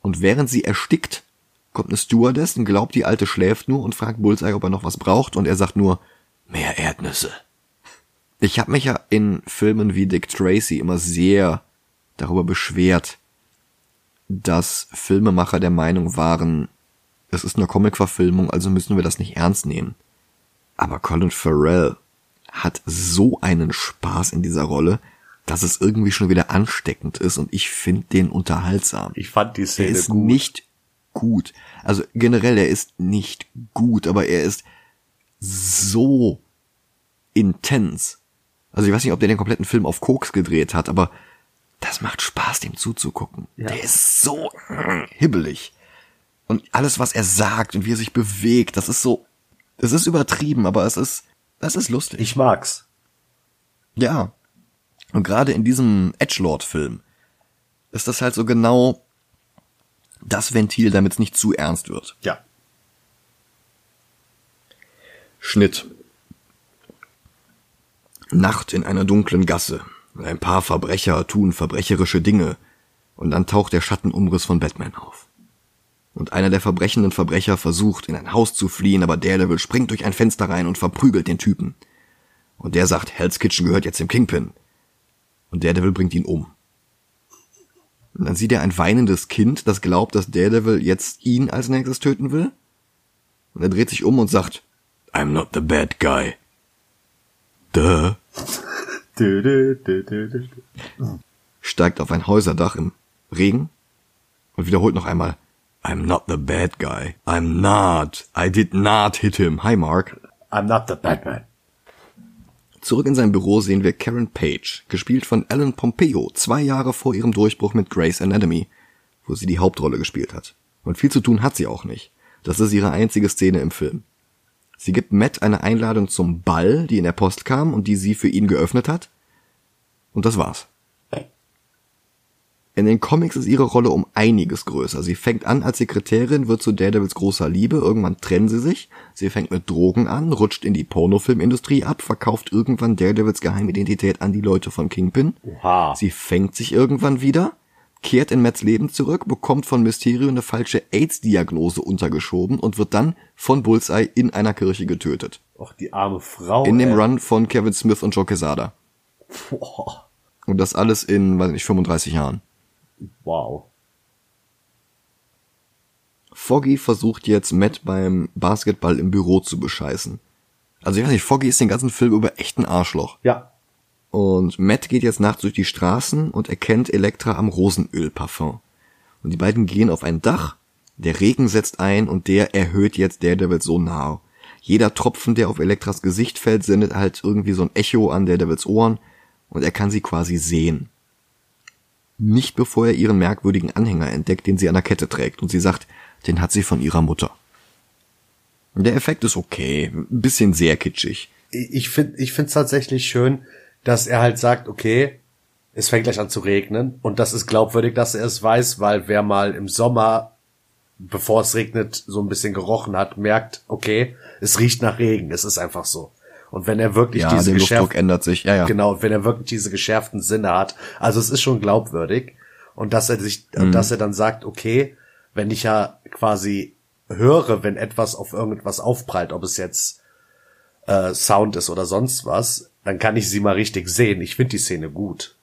Und während sie erstickt, kommt eine Stewardess und glaubt, die Alte schläft nur und fragt Bullseye, ob er noch was braucht und er sagt nur, mehr Erdnüsse. Ich habe mich ja in Filmen wie Dick Tracy immer sehr darüber beschwert, dass Filmemacher der Meinung waren, es ist eine Comicverfilmung, also müssen wir das nicht ernst nehmen. Aber Colin Farrell hat so einen Spaß in dieser Rolle, dass es irgendwie schon wieder ansteckend ist und ich finde den unterhaltsam.
Ich fand die
Er
Szene
ist
gut.
nicht gut. Also generell, er ist nicht gut, aber er ist so intens. Also ich weiß nicht, ob der den kompletten Film auf Koks gedreht hat, aber das macht Spaß, dem zuzugucken.
Ja.
Der ist so hibbelig. Und alles, was er sagt und wie er sich bewegt, das ist so, es ist übertrieben, aber es ist, das ist lustig.
ich mag's.
Ja. Und gerade in diesem Edgelord-Film ist das halt so genau das Ventil, damit es nicht zu ernst wird.
Ja.
Schnitt. Nacht in einer dunklen Gasse. Ein paar Verbrecher tun verbrecherische Dinge. Und dann taucht der Schattenumriss von Batman auf. Und einer der verbrechenden Verbrecher versucht, in ein Haus zu fliehen, aber Daredevil springt durch ein Fenster rein und verprügelt den Typen. Und der sagt, Hell's Kitchen gehört jetzt dem Kingpin. Und Daredevil bringt ihn um. Und dann sieht er ein weinendes Kind, das glaubt, dass Daredevil jetzt ihn als nächstes töten will. Und er dreht sich um und sagt, I'm not the bad guy. Duh. Steigt auf ein Häuserdach im Regen und wiederholt noch einmal, I'm not the bad guy. I'm not. I did not hit him. Hi, Mark.
I'm not the Batman.
Zurück in sein Büro sehen wir Karen Page, gespielt von Ellen Pompeo, zwei Jahre vor ihrem Durchbruch mit Grey's Anatomy, wo sie die Hauptrolle gespielt hat. Und viel zu tun hat sie auch nicht. Das ist ihre einzige Szene im Film. Sie gibt Matt eine Einladung zum Ball, die in der Post kam und die sie für ihn geöffnet hat. Und das war's. In den Comics ist ihre Rolle um einiges größer. Sie fängt an als Sekretärin, wird zu Daredevils großer Liebe, irgendwann trennen sie sich, sie fängt mit Drogen an, rutscht in die Pornofilmindustrie ab, verkauft irgendwann Daredevils Geheimidentität an die Leute von Kingpin.
Oha.
Sie fängt sich irgendwann wieder, kehrt in Matts Leben zurück, bekommt von Mysterio eine falsche AIDS-Diagnose untergeschoben und wird dann von Bullseye in einer Kirche getötet.
Och, die arme Frau.
In dem
ey.
Run von Kevin Smith und Joe Quesada.
Boah.
Und das alles in, weiß nicht, 35 Jahren.
Wow.
Foggy versucht jetzt Matt beim Basketball im Büro zu bescheißen. Also ich weiß nicht, Foggy ist den ganzen Film über echt ein Arschloch.
Ja.
Und Matt geht jetzt nachts durch die Straßen und erkennt Elektra am Rosenölparfum. Und die beiden gehen auf ein Dach, der Regen setzt ein und der erhöht jetzt Daredevil so nah. Jeder Tropfen, der auf Elektras Gesicht fällt, sendet halt irgendwie so ein Echo an Daredevils Ohren und er kann sie quasi sehen. Nicht bevor er ihren merkwürdigen Anhänger entdeckt, den sie an der Kette trägt und sie sagt, den hat sie von ihrer Mutter. Der Effekt ist okay, ein bisschen sehr kitschig.
Ich finde ich find's tatsächlich schön, dass er halt sagt, okay, es fängt gleich an zu regnen und das ist glaubwürdig, dass er es weiß, weil wer mal im Sommer, bevor es regnet, so ein bisschen gerochen hat, merkt, okay, es riecht nach Regen, es ist einfach so. Und wenn er wirklich
Ja,
diese
Luftdruck ändert sich, ja, ja.
genau, und wenn er wirklich diese geschärften Sinne hat, also es ist schon glaubwürdig und dass er sich,
Mhm.
dass er dann sagt, okay, wenn ich ja quasi höre, wenn etwas auf irgendetwas aufprallt, ob es jetzt äh, Sound ist oder sonst was, dann kann ich sie mal richtig sehen. Ich finde die Szene gut.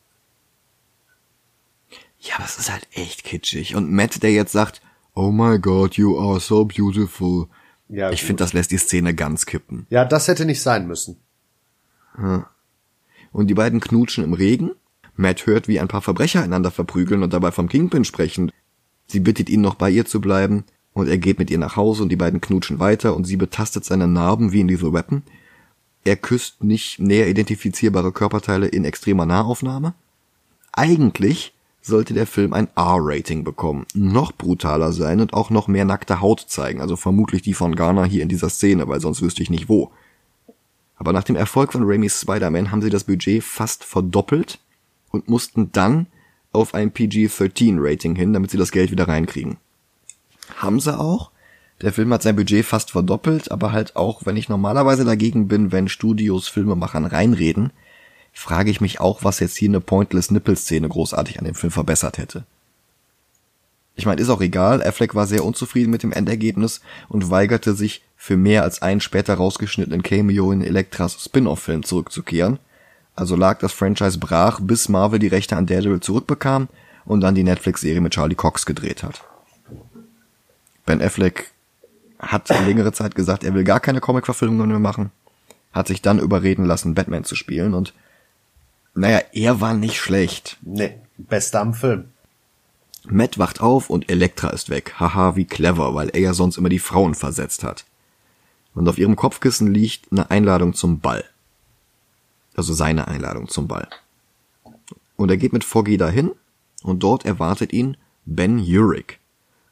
Ja, aber es ist halt echt kitschig. Und Matt, der jetzt sagt, Oh my god, you are so beautiful.
Ja,
ich finde, das lässt die Szene ganz kippen.
Ja, das hätte nicht sein müssen.
Und die beiden knutschen im Regen. Matt hört, wie ein paar Verbrecher einander verprügeln und dabei vom Kingpin sprechen. Sie bittet ihn noch bei ihr zu bleiben und er geht mit ihr nach Hause und die beiden knutschen weiter und sie betastet seine Narben wie in Lethal Weapon. Er küsst nicht näher identifizierbare Körperteile in extremer Nahaufnahme. Eigentlich sollte der Film ein R-Rating bekommen, noch brutaler sein und auch noch mehr nackte Haut zeigen, also vermutlich die von Garner hier in dieser Szene, weil sonst wüsste ich nicht wo. Aber nach dem Erfolg von Raimis Spider-Man haben sie das Budget fast verdoppelt und mussten dann auf ein PG-13-Rating hin, damit sie das Geld wieder reinkriegen. Haben sie auch. Der Film hat sein Budget fast verdoppelt, aber halt auch, wenn ich normalerweise dagegen bin, wenn Studios Filmemachern reinreden, frage ich mich auch, was jetzt hier eine Pointless Nipple-Szene großartig an dem Film verbessert hätte. Ich meine, ist auch egal, Affleck war sehr unzufrieden mit dem Endergebnis und weigerte sich, für mehr als einen später rausgeschnittenen Cameo in Elektras Spin-off-Film zurückzukehren. Also lag das Franchise brach, bis Marvel die Rechte an Daredevil zurückbekam und dann die Netflix-Serie mit Charlie Cox gedreht hat. Ben Affleck hat längere Zeit gesagt, er will gar keine Comic-Verfilmungen mehr machen, hat sich dann überreden lassen, Batman zu spielen und naja, er war nicht schlecht.
Nee, bester am Film.
Matt wacht auf und Elektra ist weg. Haha, wie clever, weil er ja sonst immer die Frauen versetzt hat. Und auf ihrem Kopfkissen liegt eine Einladung zum Ball. Also seine Einladung zum Ball. Und er geht mit Foggy dahin und dort erwartet ihn Ben Urich.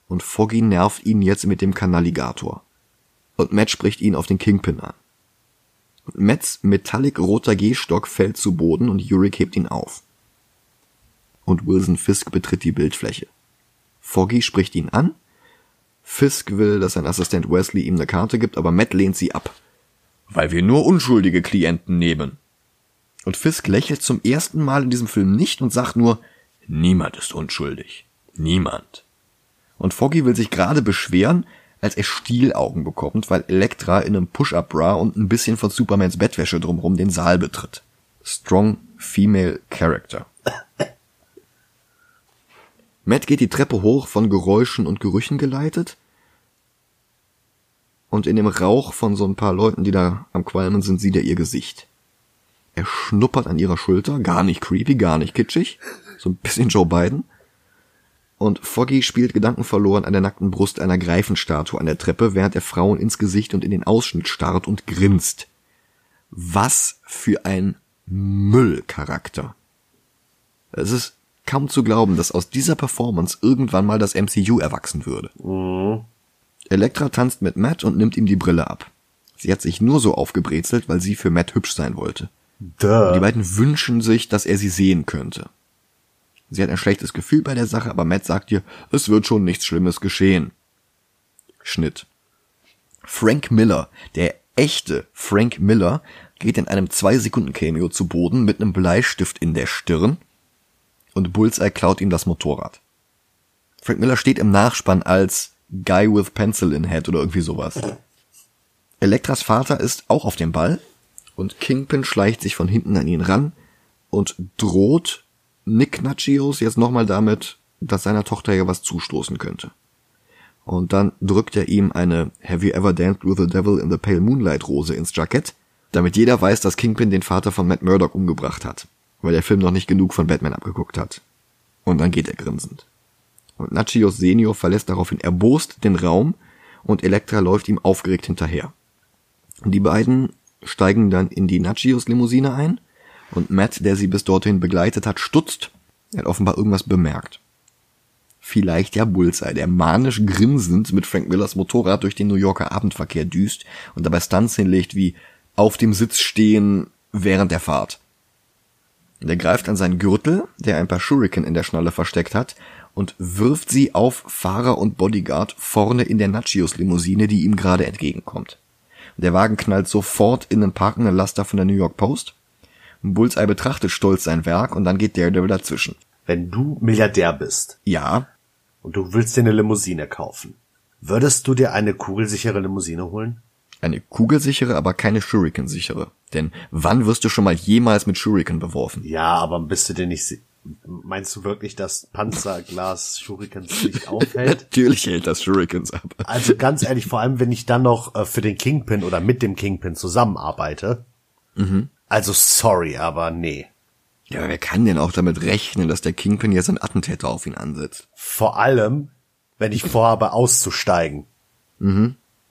Und Foggy nervt ihn jetzt mit dem Kanalligator. Und Matt spricht ihn auf den Kingpin an. Und Matts metallic roter Gehstock fällt zu Boden und Urich hebt ihn auf und Wilson Fisk betritt die Bildfläche. Foggy spricht ihn an. Fisk will, dass sein Assistent Wesley ihm eine Karte gibt, aber Matt lehnt sie ab. Weil wir nur unschuldige Klienten nehmen. Und Fisk lächelt zum ersten Mal in diesem Film nicht und sagt nur, niemand ist unschuldig. Niemand. Und Foggy will sich gerade beschweren, als er Stielaugen bekommt, weil Elektra in einem Push-Up-Bra und ein bisschen von Supermans Bettwäsche drumherum den Saal betritt. Strong Female Character. Matt geht die Treppe hoch, von Geräuschen und Gerüchen geleitet. Und in dem Rauch von so ein paar Leuten, die da am Qualmen sind, sieht er ihr Gesicht. Er schnuppert an ihrer Schulter, gar nicht creepy, gar nicht kitschig, so ein bisschen Joe Biden. Und Foggy spielt gedankenverloren an der nackten Brust einer Greifenstatue an der Treppe, während er Frauen ins Gesicht und in den Ausschnitt starrt und grinst. Was für ein Müllcharakter. Es ist kaum zu glauben, dass aus dieser Performance irgendwann mal das MCU erwachsen würde. Elektra tanzt mit Matt und nimmt ihm die Brille ab. Sie hat sich nur so aufgebrezelt, weil sie für Matt hübsch sein wollte.
Duh.
Die beiden wünschen sich, dass er sie sehen könnte. Sie hat ein schlechtes Gefühl bei der Sache, aber Matt sagt ihr, es wird schon nichts Schlimmes geschehen. Schnitt. Frank Miller, der echte Frank Miller, geht in einem 2-Sekunden-Cameo zu Boden mit einem Bleistift in der Stirn und Bullseye klaut ihm das Motorrad. Frank Miller steht im Nachspann als Guy with Pencil in Head oder irgendwie sowas. Elektras Vater ist auch auf dem Ball und Kingpin schleicht sich von hinten an ihn ran und droht Nick Nachios jetzt nochmal damit, dass seiner Tochter ja was zustoßen könnte. Und dann drückt er ihm eine Have you ever danced with the devil in the pale moonlight Rose ins Jackett damit jeder weiß, dass Kingpin den Vater von Matt Murdock umgebracht hat, weil der Film noch nicht genug von Batman abgeguckt hat. Und dann geht er grinsend. Und Nachios Senior verlässt daraufhin erbost den Raum und Elektra läuft ihm aufgeregt hinterher. Die beiden steigen dann in die Nachios Limousine ein und Matt, der sie bis dorthin begleitet hat, stutzt. Er hat offenbar irgendwas bemerkt. Vielleicht ja Bullseye, der manisch grinsend mit Frank Millers Motorrad durch den New Yorker Abendverkehr düst und dabei Stunts hinlegt wie auf dem Sitz stehen während der Fahrt. Der greift an seinen Gürtel, der ein paar Shuriken in der Schnalle versteckt hat, und wirft sie auf Fahrer und Bodyguard vorne in der Nachios-Limousine, die ihm gerade entgegenkommt. Der Wagen knallt sofort in den parkenden Laster von der New York Post. Bullseye betrachtet stolz sein Werk und dann geht Daredevil dazwischen.
Wenn du Milliardär bist
Ja,
und du willst dir eine Limousine kaufen, würdest du dir eine kugelsichere Limousine holen?
eine kugelsichere, aber keine Shuriken-sichere. Denn wann wirst du schon mal jemals mit Shuriken beworfen?
Ja, aber bist du dir nicht si- Meinst du wirklich, dass Panzerglas Shurikens nicht aufhält?
Natürlich hält das Shurikens ab.
Also ganz ehrlich, vor allem wenn ich dann noch äh, für den Kingpin oder mit dem Kingpin zusammenarbeite. Also sorry, aber nee.
Ja, aber wer kann denn auch damit rechnen, dass der Kingpin jetzt einen Attentäter auf ihn ansetzt?
Vor allem, wenn ich vorhabe auszusteigen.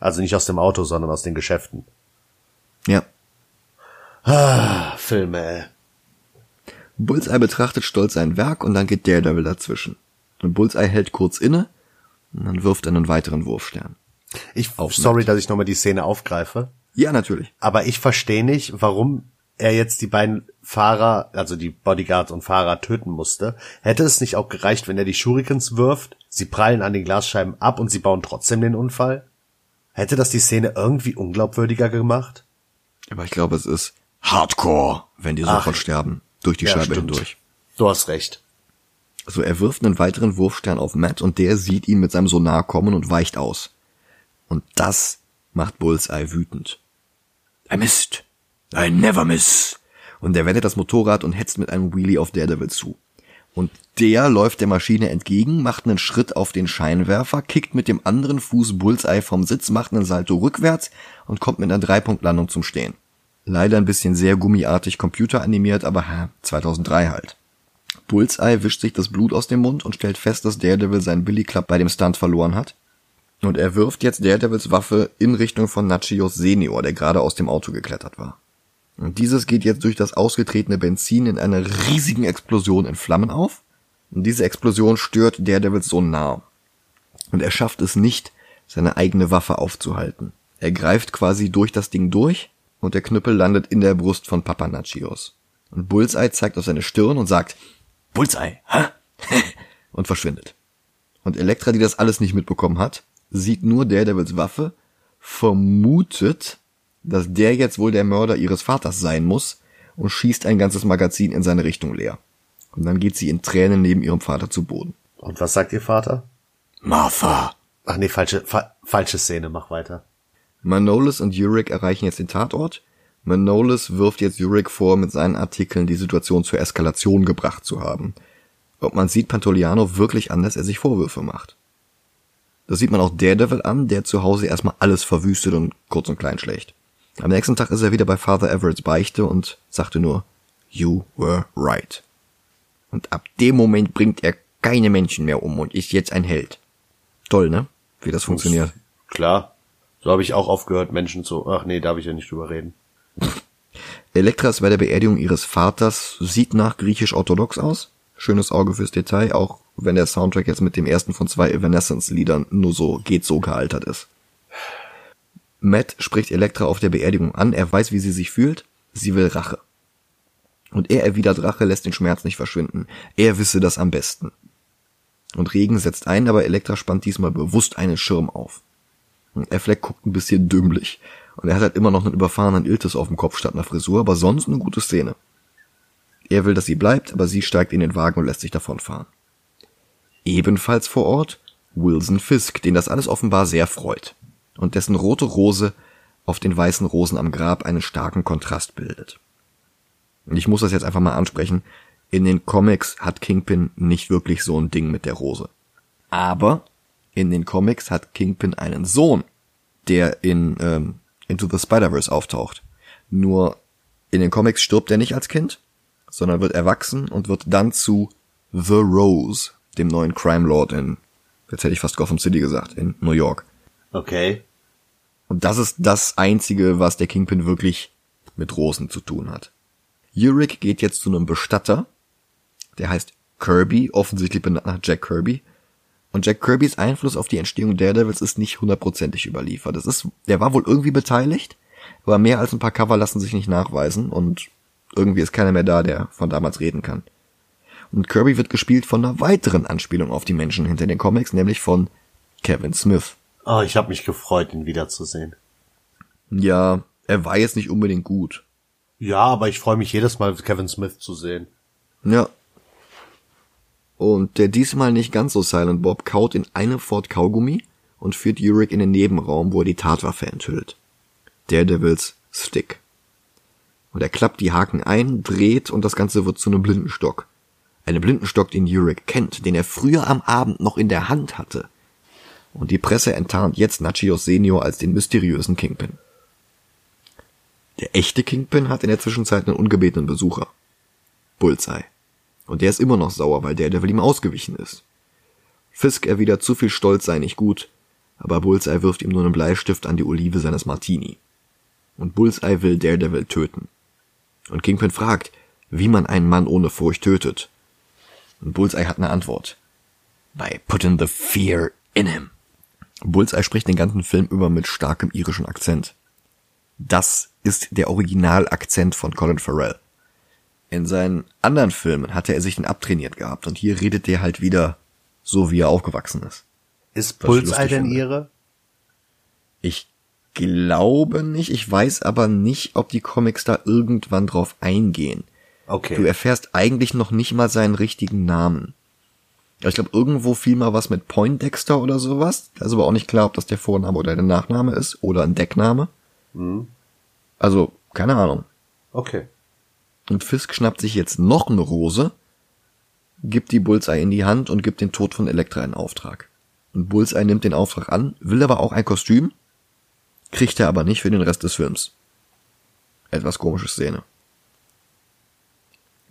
Also nicht aus dem Auto, sondern aus den Geschäften.
Ja.
Ah, Filme, ey.
Bullseye betrachtet stolz sein Werk und dann geht Daredevil dazwischen. Und Bullseye hält kurz inne und dann wirft er einen weiteren Wurfstern.
Ich, sorry, dass ich nochmal die Szene aufgreife.
Ja, natürlich.
Aber ich verstehe nicht, warum er jetzt die beiden Fahrer, also die Bodyguards und Fahrer töten musste. Hätte es nicht auch gereicht, wenn er die Shurikens wirft, sie prallen an den Glasscheiben ab und sie bauen trotzdem den Unfall? Hätte das die Szene irgendwie unglaubwürdiger gemacht?
Aber ich glaube, es ist Hardcore, wenn die sofort
Ach.
sterben. Durch die
Ja,
Scheibe
stimmt.
hindurch.
Du hast recht.
Also er wirft einen weiteren Wurfstern auf Matt und der sieht ihn mit seinem Sonar kommen und weicht aus. Und das macht Bullseye wütend. I missed. I never miss. Und er wendet das Motorrad und hetzt mit einem Wheelie auf Daredevil zu. Und der läuft der Maschine entgegen, macht einen Schritt auf den Scheinwerfer, kickt mit dem anderen Fuß Bullseye vom Sitz, macht einen Salto rückwärts und kommt mit einer Dreipunktlandung zum Stehen. Leider ein bisschen sehr gummiartig computeranimiert, aber hä, 2003 halt. Bullseye wischt sich das Blut aus dem Mund und stellt fest, dass Daredevil seinen Billy Club bei dem Stunt verloren hat. Und er wirft jetzt Daredevils Waffe in Richtung von Nachios Senior, der gerade aus dem Auto geklettert war. Und dieses geht jetzt durch das ausgetretene Benzin in einer riesigen Explosion in Flammen auf. Und diese Explosion stört Daredevils Sonar. Und er schafft es nicht, seine eigene Waffe aufzuhalten. Er greift quasi durch das Ding durch und der Knüppel landet in der Brust von Papa Nachios. Und Bullseye zeigt auf seine Stirn und sagt, Bullseye, hä? und verschwindet. Und Elektra, die das alles nicht mitbekommen hat, sieht nur Daredevils Waffe, vermutet, dass der jetzt wohl der Mörder ihres Vaters sein muss und schießt ein ganzes Magazin in seine Richtung leer. Und dann geht sie in Tränen neben ihrem Vater zu Boden.
Und was sagt ihr Vater?
Martha!
Ach nee, falsche, fa falsche Szene, mach weiter.
Manolis und Yurik erreichen jetzt den Tatort. Manolis wirft jetzt Yurik vor, mit seinen Artikeln die Situation zur Eskalation gebracht zu haben. Und man sieht Pantoliano wirklich an, dass er sich Vorwürfe macht. Das sieht man auch Daredevil an, der zu Hause erstmal alles verwüstet und kurz und klein schlecht. Am nächsten Tag ist er wieder bei Father Everetts Beichte und sagte nur, You were right. Und ab dem Moment bringt er keine Menschen mehr um und ist jetzt ein Held. Toll, ne? Wie das funktioniert.
Klar. So habe ich auch aufgehört, Menschen zu. Ach nee, darf ich ja nicht drüber reden.
Elektra ist bei der Beerdigung ihres Vaters, sieht nach griechisch-orthodox aus. Schönes Auge fürs Detail, auch wenn der Soundtrack jetzt mit dem ersten von zwei Evanescence-Liedern nur so geht so gealtert ist. Matt spricht Elektra auf der Beerdigung an, er weiß, wie sie sich fühlt, sie will Rache. Und er erwidert Rache, lässt den Schmerz nicht verschwinden. Er wisse das am besten. Und Regen setzt ein, aber Elektra spannt diesmal bewusst einen Schirm auf. Und Affleck guckt ein bisschen dümmlich. Und er hat halt immer noch einen überfahrenen Iltis auf dem Kopf statt einer Frisur, aber sonst eine gute Szene. Er will, dass sie bleibt, aber sie steigt in den Wagen und lässt sich davonfahren. Ebenfalls vor Ort Wilson Fisk, den das alles offenbar sehr freut. Und dessen rote Rose auf den weißen Rosen am Grab einen starken Kontrast bildet. Und ich muss das jetzt einfach mal ansprechen. In den Comics hat Kingpin nicht wirklich so ein Ding mit der Rose. Aber in den Comics hat Kingpin einen Sohn, der in ähm, Into the Spider-Verse auftaucht. Nur in den Comics stirbt er nicht als Kind, sondern wird erwachsen und wird dann zu The Rose, dem neuen Crime Lord in, jetzt hätte ich fast Gotham City gesagt, in New York.
Okay.
Und das ist das einzige, was der Kingpin wirklich mit Rosen zu tun hat. Yurik geht jetzt zu einem Bestatter, der heißt Kirby, offensichtlich benannt nach Jack Kirby. Und Jack Kirbys Einfluss auf die Entstehung Daredevils ist nicht hundertprozentig überliefert. Das ist, der war wohl irgendwie beteiligt, aber mehr als ein paar Cover lassen sich nicht nachweisen und irgendwie ist keiner mehr da, der von damals reden kann. Und Kirby wird gespielt von einer weiteren Anspielung auf die Menschen hinter den Comics, nämlich von Kevin Smith.
Oh, ich habe mich gefreut, ihn wiederzusehen.
Ja, er war jetzt nicht unbedingt gut.
Ja, aber ich freue mich jedes Mal, Kevin Smith zu sehen.
Ja. Und der diesmal nicht ganz so Silent Bob kaut in einem Fort Kaugummi und führt Yurik in den Nebenraum, wo er die Tatwaffe enthüllt. Daredevils Stick. Und er klappt die Haken ein, dreht und das Ganze wird zu einem Blindenstock. Einem Blindenstock, den Yurik kennt, den er früher am Abend noch in der Hand hatte. Und die Presse enttarnt jetzt Nachios Senior als den mysteriösen Kingpin. Der echte Kingpin hat in der Zwischenzeit einen ungebetenen Besucher. Bullseye. Und der ist immer noch sauer, weil der Devil ihm ausgewichen ist. Fisk erwidert, zu viel Stolz sei nicht gut, aber Bullseye wirft ihm nur einen Bleistift an die Olive seines Martini. Und Bullseye will Daredevil töten. Und Kingpin fragt, wie man einen Mann ohne Furcht tötet. Und Bullseye hat eine Antwort. By putting the fear in him. Bullseye spricht den ganzen Film über mit starkem irischen Akzent. Das ist der Originalakzent von Colin Farrell. In seinen anderen Filmen hatte er sich den abtrainiert gehabt und hier redet er halt wieder so, wie er aufgewachsen ist.
Ist Bullseye denn ihre?
Ich glaube nicht, ich weiß aber nicht, ob die Comics da irgendwann drauf eingehen.
Okay.
Du erfährst eigentlich noch nicht mal seinen richtigen Namen. Ja, ich glaube, irgendwo fiel mal was mit Poindexter oder sowas. Da ist aber auch nicht klar, ob das der Vorname oder der Nachname ist oder ein Deckname.
Mhm.
Also, keine Ahnung.
Okay.
Und Fisk schnappt sich jetzt noch eine Rose, gibt die Bullseye in die Hand und gibt den Tod von Elektra in Auftrag. Und Bullseye nimmt den Auftrag an, will aber auch ein Kostüm, kriegt er aber nicht für den Rest des Films. Etwas komische Szene.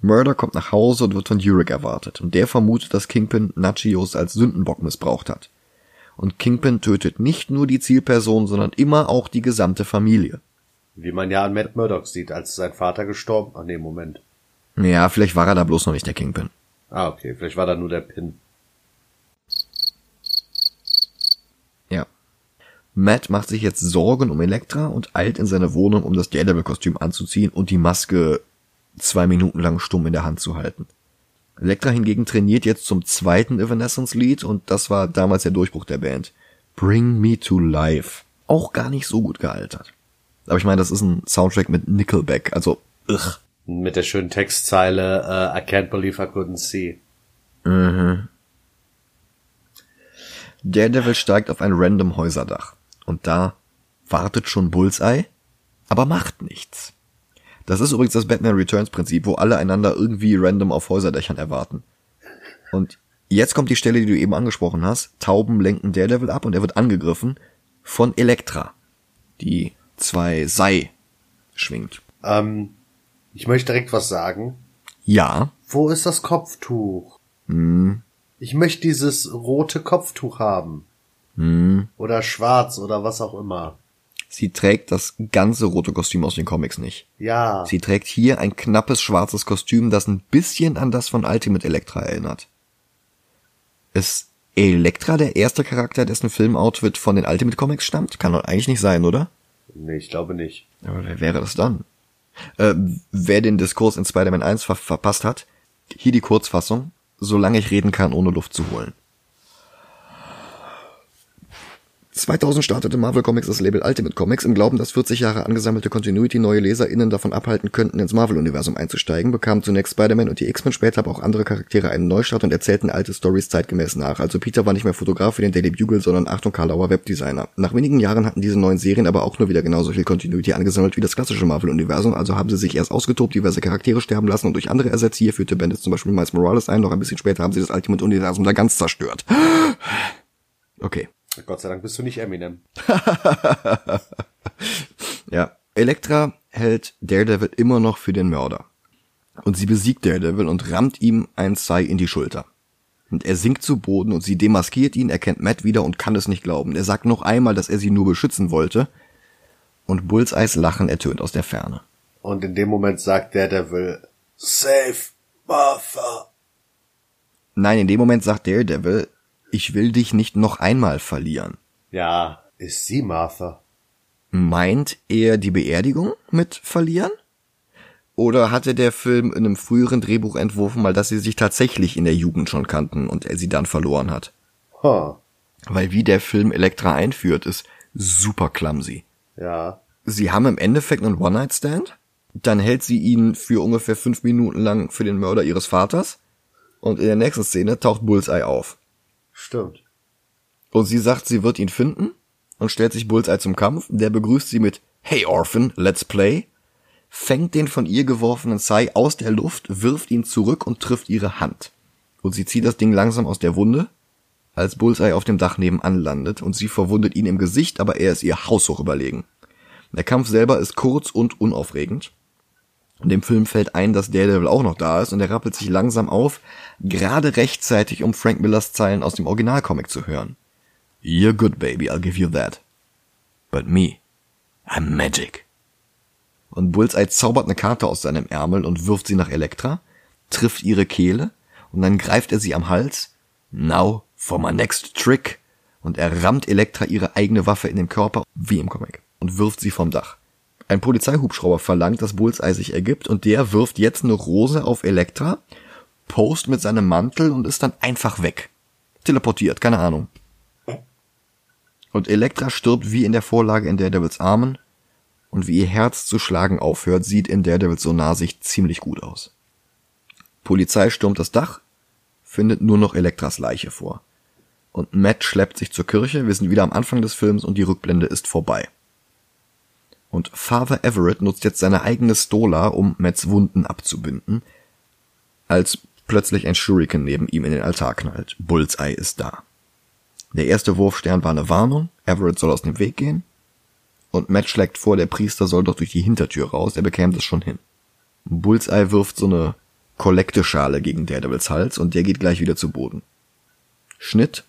Murder kommt nach Hause und wird von Yurik erwartet, und der vermutet, dass Kingpin Nachios als Sündenbock missbraucht hat. Und Kingpin tötet nicht nur die Zielperson, sondern immer auch die gesamte Familie.
Wie man ja an Matt Murdock sieht, als sein Vater gestorben. Ach nee, Moment.
Ja, vielleicht war er da bloß noch nicht der Kingpin.
Ah, okay. Vielleicht war da nur der Pin.
Ja. Matt macht sich jetzt Sorgen um Elektra und eilt in seine Wohnung, um das Daredevil-Kostüm anzuziehen und die Maske zwei Minuten lang stumm in der Hand zu halten. Elektra hingegen trainiert jetzt zum zweiten Evanescence-Lied und das war damals der Durchbruch der Band. Bring Me to Life. Auch gar nicht so gut gealtert. Aber ich meine, das ist ein Soundtrack mit Nickelback, also ugh.
Mit der schönen Textzeile uh, I can't believe I couldn't see.
Mhm. Daredevil steigt auf ein random Häuserdach und da wartet schon Bullseye, aber macht nichts. Das ist übrigens das Batman Returns Prinzip, wo alle einander irgendwie random auf Häuserdächern erwarten. Und jetzt kommt die Stelle, die du eben angesprochen hast. Tauben lenken Daredevil ab und er wird angegriffen von Elektra, die zwei Sei schwingt.
Ähm, ich möchte direkt was sagen.
Ja.
Wo ist das Kopftuch?
Hm.
Ich möchte dieses rote Kopftuch haben.
Hm.
Oder schwarz oder was auch immer.
Sie trägt das ganze rote Kostüm aus den Comics nicht.
Ja.
Sie trägt hier ein knappes schwarzes Kostüm, das ein bisschen an das von Ultimate Elektra erinnert. Ist Elektra der erste Charakter, dessen Filmoutfit von den Ultimate Comics stammt? Kann doch eigentlich nicht sein, oder?
Nee, ich glaube nicht.
Aber wer wäre das dann? Äh, wer den Diskurs in Spider-Man 1 ver verpasst hat, hier die Kurzfassung, solange ich reden kann, ohne Luft zu holen. 2000 startete Marvel Comics das Label Ultimate Comics im Glauben, dass 40 Jahre angesammelte Continuity neue LeserInnen davon abhalten könnten, ins Marvel-Universum einzusteigen, bekamen zunächst Spider-Man und die X-Men, später aber auch andere Charaktere einen Neustart und erzählten alte Stories zeitgemäß nach. Also Peter war nicht mehr Fotograf für den Daily Bugle, sondern Achtung Karlauer Webdesigner. Nach wenigen Jahren hatten diese neuen Serien aber auch nur wieder genauso viel Continuity angesammelt wie das klassische Marvel-Universum, also haben sie sich erst ausgetobt, diverse Charaktere sterben lassen und durch andere Ersätze, hier führte Bendis zum Beispiel Miles Morales ein, noch ein bisschen später haben sie das Ultimate-Universum da ganz zerstört. Okay.
Gott sei Dank bist du nicht Eminem.
ja. Elektra hält Daredevil immer noch für den Mörder. Und sie besiegt Daredevil und rammt ihm ein Sai in die Schulter. Und er sinkt zu Boden und sie demaskiert ihn, erkennt Matt wieder und kann es nicht glauben. Er sagt noch einmal, dass er sie nur beschützen wollte. Und Bullseyes Lachen ertönt aus der Ferne.
Und in dem Moment sagt Daredevil, Save Martha.
Nein, in dem Moment sagt Daredevil, ich will dich nicht noch einmal verlieren.
Ja, ist sie Martha.
Meint er die Beerdigung mit verlieren? Oder hatte der Film in einem früheren Drehbuch entworfen, mal dass sie sich tatsächlich in der Jugend schon kannten und er sie dann verloren hat?
Huh.
Weil wie der Film Elektra einführt, ist super clumsy.
Ja.
Sie haben im Endeffekt einen One-Night-Stand, dann hält sie ihn für ungefähr fünf Minuten lang für den Mörder ihres Vaters und in der nächsten Szene taucht Bullseye auf.
Stimmt.
Und sie sagt, sie wird ihn finden und stellt sich Bullseye zum Kampf. Der begrüßt sie mit Hey Orphan, let's play. Fängt den von ihr geworfenen Sai aus der Luft, wirft ihn zurück und trifft ihre Hand. Und sie zieht das Ding langsam aus der Wunde, als Bullseye auf dem Dach nebenan landet und sie verwundet ihn im Gesicht, aber er ist ihr haushoch überlegen. Der Kampf selber ist kurz und unaufregend. Dem Film fällt ein, dass Daredevil auch noch da ist und er rappelt sich langsam auf, gerade rechtzeitig, um Frank Millers Zeilen aus dem Originalcomic zu hören. You're good, baby, I'll give you that. But me, I'm magic. Und Bullseye zaubert eine Karte aus seinem Ärmel und wirft sie nach Elektra, trifft ihre Kehle und dann greift er sie am Hals. Now for my next trick. Und er rammt Elektra ihre eigene Waffe in den Körper, wie im Comic, und wirft sie vom Dach. Ein Polizeihubschrauber verlangt, dass Bullseye sich ergibt und der wirft jetzt eine Rose auf Elektra, post mit seinem Mantel und ist dann einfach weg. Teleportiert, keine Ahnung. Und Elektra stirbt wie in der Vorlage in Daredevils Armen und wie ihr Herz zu schlagen aufhört, sieht in Daredevils Sonarsicht ziemlich gut aus. Polizei stürmt das Dach, findet nur noch Elektras Leiche vor. Und Matt schleppt sich zur Kirche, wir sind wieder am Anfang des Films und die Rückblende ist vorbei. Und Father Everett nutzt jetzt seine eigene Stola, um Matts Wunden abzubinden, als plötzlich ein Shuriken neben ihm in den Altar knallt. Bullseye ist da. Der erste Wurfstern war eine Warnung, Everett soll aus dem Weg gehen. Und Matt schlägt vor, der Priester soll doch durch die Hintertür raus, er bekäme das schon hin. Bullseye wirft so eine Kollekteschale gegen Daredevils Hals und der geht gleich wieder zu Boden. Schnitt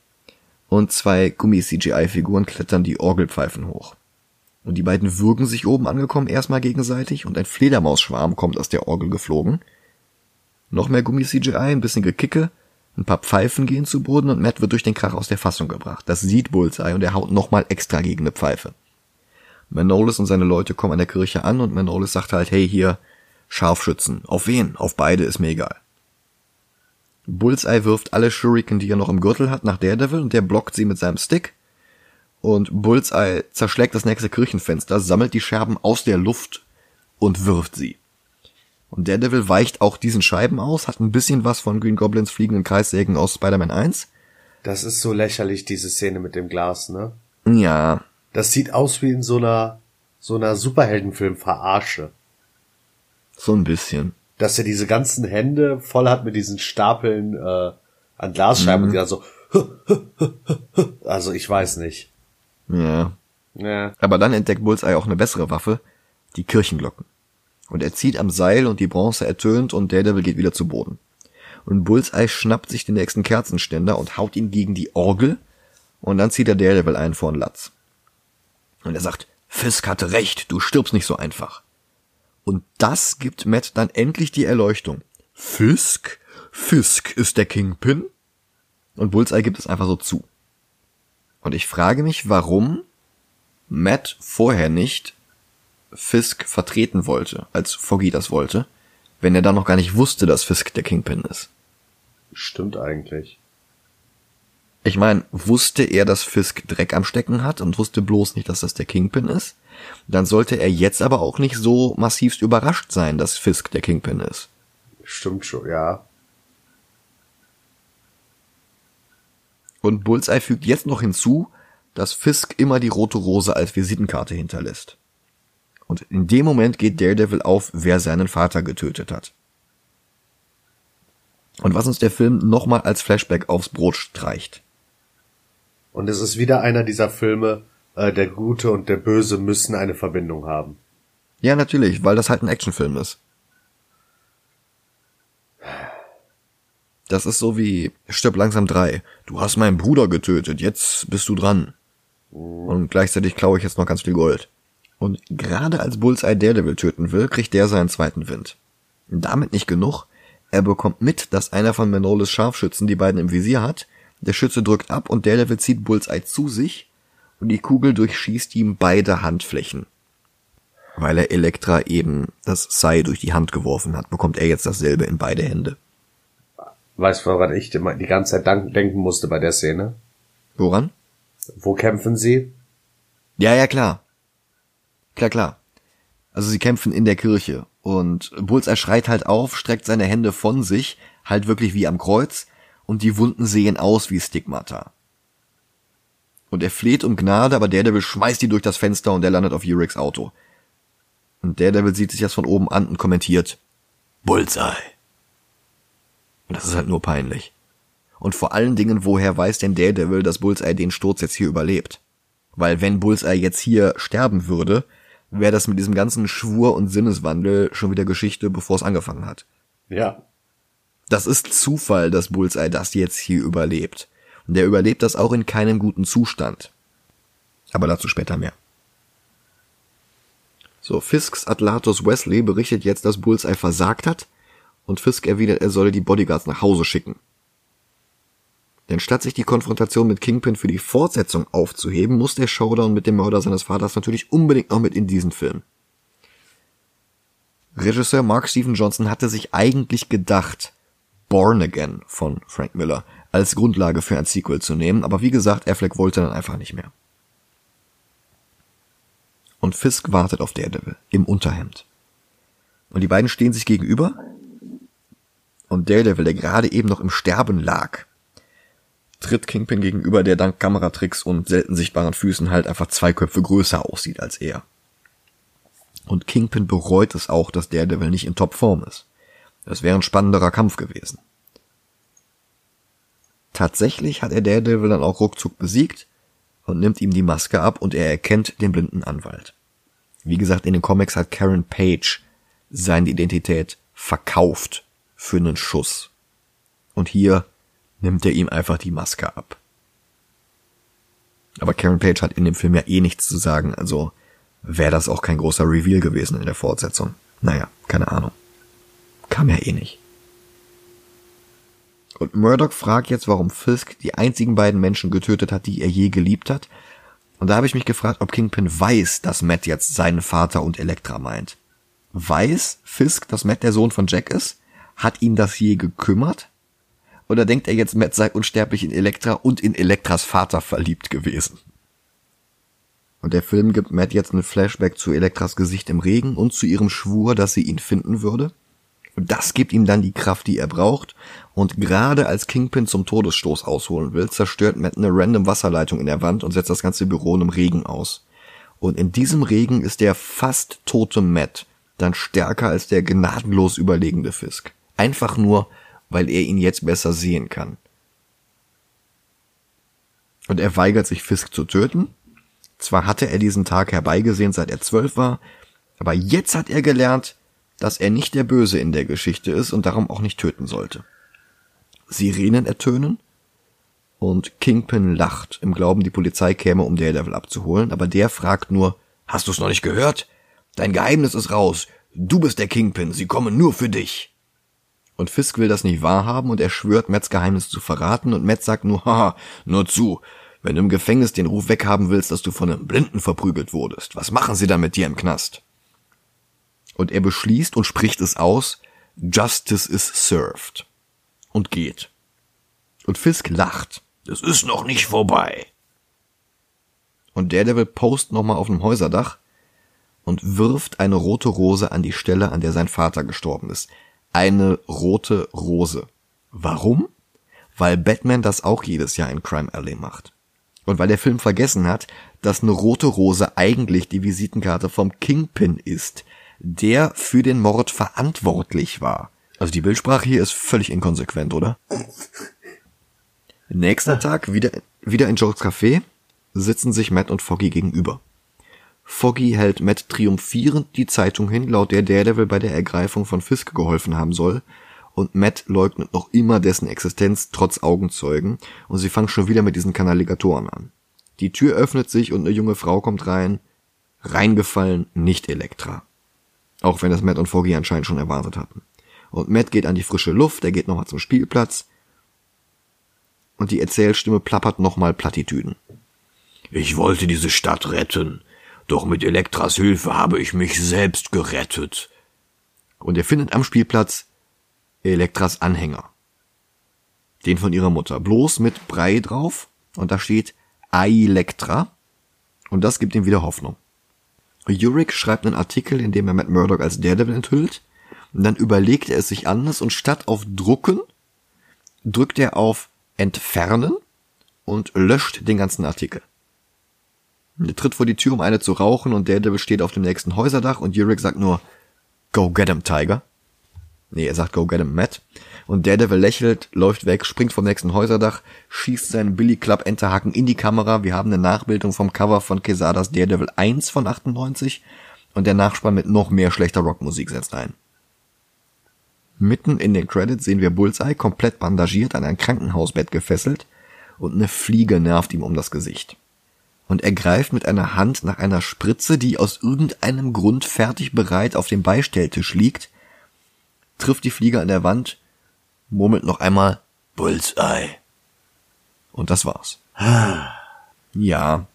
und zwei Gummi-CGI-Figuren klettern die Orgelpfeifen hoch. Und die beiden würgen sich oben angekommen erstmal gegenseitig und ein Fledermausschwarm kommt aus der Orgel geflogen. Noch mehr Gummi-CGI, ein bisschen Gekicke, ein paar Pfeifen gehen zu Boden und Matt wird durch den Krach aus der Fassung gebracht. Das sieht Bullseye und er haut nochmal extra gegen eine Pfeife. Manolis und seine Leute kommen an der Kirche an und Manolis sagt halt, hey hier, Scharfschützen. Auf wen? Auf beide ist mir egal. Bullseye wirft alle Shuriken, die er noch im Gürtel hat, nach Daredevil und der blockt sie mit seinem Stick. Und Bullseye zerschlägt das nächste Kirchenfenster, sammelt die Scherben aus der Luft und wirft sie. Und Daredevil weicht auch diesen Scheiben aus, hat ein bisschen was von Green Goblins fliegenden Kreissägen aus Spider-Man 1.
Das ist so lächerlich, diese Szene mit dem Glas, ne?
Ja.
Das sieht aus wie in so einer, so einer Superheldenfilm-Verarsche.
So ein bisschen.
Dass er diese ganzen Hände voll hat mit diesen Stapeln äh, an Glasscheiben
Mhm.
und die dann so. Also ich weiß nicht.
Ja.
Ja.
Aber dann entdeckt Bullseye auch eine bessere Waffe, die Kirchenglocken. Und er zieht am Seil und die Bronze ertönt und Daredevil geht wieder zu Boden. Und Bullseye schnappt sich den nächsten Kerzenständer und haut ihn gegen die Orgel und dann zieht er Daredevil einen vor den Latz. Und er sagt, Fisk hatte recht, du stirbst nicht so einfach. Und das gibt Matt dann endlich die Erleuchtung. Fisk? Fisk ist der Kingpin? Und Bullseye gibt es einfach so zu. Und ich frage mich, warum Matt vorher nicht Fisk vertreten wollte, als Foggy das wollte, wenn er dann noch gar nicht wusste, dass Fisk der Kingpin ist.
Stimmt eigentlich.
Ich meine, wusste er, dass Fisk Dreck am Stecken hat und wusste bloß nicht, dass das der Kingpin ist? Dann sollte er jetzt aber auch nicht so massivst überrascht sein, dass Fisk der Kingpin ist.
Stimmt schon, ja.
Und Bullseye fügt jetzt noch hinzu, dass Fisk immer die rote Rose als Visitenkarte hinterlässt. Und in dem Moment geht Daredevil auf, wer seinen Vater getötet hat. Und was uns der Film nochmal als Flashback aufs Brot streicht.
Und es ist wieder einer dieser Filme, äh, der Gute und der Böse müssen eine Verbindung haben.
Ja, natürlich, weil das halt ein Actionfilm ist. Das ist so wie Stirb langsam drei. Du hast meinen Bruder getötet, jetzt bist du dran. Und gleichzeitig klaue ich jetzt noch ganz viel Gold. Und gerade als Bullseye Daredevil töten will, kriegt der seinen zweiten Wind. Damit nicht genug. Er bekommt mit, dass einer von Manolis Scharfschützen die beiden im Visier hat. Der Schütze drückt ab und Daredevil zieht Bullseye zu sich und die Kugel durchschießt ihm beide Handflächen. Weil er Elektra eben das Sai durch die Hand geworfen hat, bekommt er jetzt dasselbe in beide Hände.
Weißt du, woran ich immer die ganze Zeit denken musste bei der Szene?
Woran?
Wo kämpfen sie?
Ja, ja, klar. Klar, klar. Also sie kämpfen in der Kirche und Bullseye schreit halt auf, streckt seine Hände von sich, halt wirklich wie am Kreuz, und die Wunden sehen aus wie Stigmata. Und er fleht um Gnade, aber Daredevil schmeißt die durch das Fenster und er landet auf Uriks Auto. Und Daredevil sieht sich das von oben an und kommentiert, Bullseye. Und das ist halt nur peinlich. Und vor allen Dingen, woher weiß denn Daredevil, dass Bullseye den Sturz jetzt hier überlebt? Weil wenn Bullseye jetzt hier sterben würde, wäre das mit diesem ganzen Schwur und Sinneswandel schon wieder Geschichte, bevor es angefangen hat.
Ja.
Das ist Zufall, dass Bullseye das jetzt hier überlebt. Und er überlebt das auch in keinem guten Zustand. Aber dazu später mehr. So, Fisks Atlatus Wesley berichtet jetzt, dass Bullseye versagt hat und Fisk erwidert, er solle die Bodyguards nach Hause schicken. Denn statt sich die Konfrontation mit Kingpin für die Fortsetzung aufzuheben, muss der Showdown mit dem Mörder seines Vaters natürlich unbedingt noch mit in diesen Film. Regisseur Mark Steven Johnson hatte sich eigentlich gedacht, Born Again von Frank Miller als Grundlage für ein Sequel zu nehmen, aber wie gesagt, Affleck wollte dann einfach nicht mehr. Und Fisk wartet auf Daredevil im Unterhemd. Und die beiden stehen sich gegenüber und Daredevil, der gerade eben noch im Sterben lag, tritt Kingpin gegenüber, der dank Kameratricks und selten sichtbaren Füßen halt einfach zwei Köpfe größer aussieht als er. Und Kingpin bereut es auch, dass Daredevil nicht in Topform ist. Das wäre ein spannenderer Kampf gewesen. Tatsächlich hat er Daredevil dann auch ruckzuck besiegt und nimmt ihm die Maske ab und er erkennt den blinden Anwalt. Wie gesagt, in den Comics hat Karen Page seine Identität verkauft für einen Schuss. Und hier nimmt er ihm einfach die Maske ab. Aber Karen Page hat in dem Film ja eh nichts zu sagen, also wäre das auch kein großer Reveal gewesen in der Fortsetzung. Naja, keine Ahnung. Kam ja eh nicht. Und Murdoch fragt jetzt, warum Fisk die einzigen beiden Menschen getötet hat, die er je geliebt hat. Und da habe ich mich gefragt, ob Kingpin weiß, dass Matt jetzt seinen Vater und Elektra meint. Weiß Fisk, dass Matt der Sohn von Jack ist? Hat ihn das je gekümmert? Oder denkt er jetzt, Matt sei unsterblich in Elektra und in Elektras Vater verliebt gewesen? Und der Film gibt Matt jetzt einen Flashback zu Elektras Gesicht im Regen und zu ihrem Schwur, dass sie ihn finden würde. Und das gibt ihm dann die Kraft, die er braucht. Und gerade als Kingpin zum Todesstoß ausholen will, zerstört Matt eine random Wasserleitung in der Wand und setzt das ganze Büro in einem Regen aus. Und in diesem Regen ist der fast tote Matt dann stärker als der gnadenlos überlegende Fisk. Einfach nur, weil er ihn jetzt besser sehen kann. Und er weigert sich Fisk zu töten. Zwar hatte er diesen Tag herbeigesehen, seit er zwölf war, aber jetzt hat er gelernt, dass er nicht der Böse in der Geschichte ist und darum auch nicht töten sollte. Sirenen ertönen und Kingpin lacht, im Glauben, die Polizei käme, um Daredevil abzuholen, aber der fragt nur, hast du's noch nicht gehört? Dein Geheimnis ist raus. Du bist der Kingpin, sie kommen nur für dich. Und Fisk will das nicht wahrhaben und er schwört, Metz Geheimnis zu verraten und Metz sagt nur, haha, nur zu. Wenn du im Gefängnis den Ruf weghaben willst, dass du von einem Blinden verprügelt wurdest, was machen sie dann mit dir im Knast? Und er beschließt und spricht es aus, Justice is served. Und geht. Und Fisk lacht. Es ist noch nicht vorbei. Und Daredevil post nochmal auf dem Häuserdach und wirft eine rote Rose an die Stelle, an der sein Vater gestorben ist eine rote Rose. Warum? Weil Batman das auch jedes Jahr in Crime Alley macht. Und weil der Film vergessen hat, dass eine rote Rose eigentlich die Visitenkarte vom Kingpin ist, der für den Mord verantwortlich war. Also die Bildsprache hier ist völlig inkonsequent, oder? Nächster Tag, wieder, wieder in Joes Café, sitzen sich Matt und Foggy gegenüber. Foggy hält Matt triumphierend die Zeitung hin, laut der Daredevil bei der Ergreifung von Fisk geholfen haben soll. Und Matt leugnet noch immer dessen Existenz trotz Augenzeugen und sie fangen schon wieder mit diesen Kanalisatoren an. Die Tür öffnet sich und eine junge Frau kommt rein. Reingefallen, nicht Elektra. Auch wenn das Matt und Foggy anscheinend schon erwartet hatten. Und Matt geht an die frische Luft, er geht nochmal zum Spielplatz. Und die Erzählstimme plappert nochmal Plattitüden. Ich wollte diese Stadt retten. Doch mit Elektras Hilfe habe ich mich selbst gerettet. Und er findet am Spielplatz Elektras Anhänger. Den von ihrer Mutter. Bloß mit Brei drauf. Und da steht Ailektra. Und das gibt ihm wieder Hoffnung. Yurik schreibt einen Artikel, in dem er Matt Murdock als Daredevil enthüllt. Und dann überlegt er es sich anders und statt auf Drucken drückt er auf Entfernen und löscht den ganzen Artikel. Tritt vor die Tür, um eine zu rauchen und Daredevil steht auf dem nächsten Häuserdach und Yurik sagt nur Go get him, Tiger. Nee, er sagt Go get him, Matt. Und Daredevil lächelt, läuft weg, springt vom nächsten Häuserdach, schießt seinen Billy Club Enterhaken in die Kamera. Wir haben eine Nachbildung vom Cover von Quesadas Daredevil 1 von 98 und der Nachspann mit noch mehr schlechter Rockmusik setzt ein. Mitten in den Credits sehen wir Bullseye komplett bandagiert an ein Krankenhausbett gefesselt und eine Fliege nervt ihm um das Gesicht und er greift mit einer Hand nach einer Spritze, die aus irgendeinem Grund fertig bereit auf dem Beistelltisch liegt, trifft die Fliege an der Wand, murmelt noch einmal Bullseye. Und das war's. ja.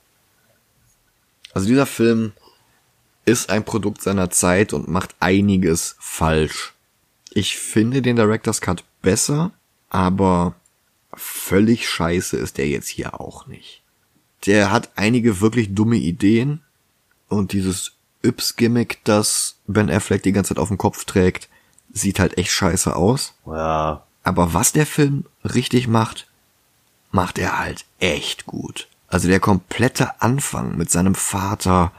Also dieser Film ist ein Produkt seiner Zeit und macht einiges falsch. Ich finde den Director's Cut besser, aber völlig scheiße ist der jetzt hier auch nicht der hat einige wirklich dumme Ideen und dieses Yps-Gimmick, das Ben Affleck die ganze Zeit auf dem Kopf trägt, sieht halt echt scheiße aus.
Ja.
Aber was der Film richtig macht, macht er halt echt gut. Also der komplette Anfang mit seinem Vater,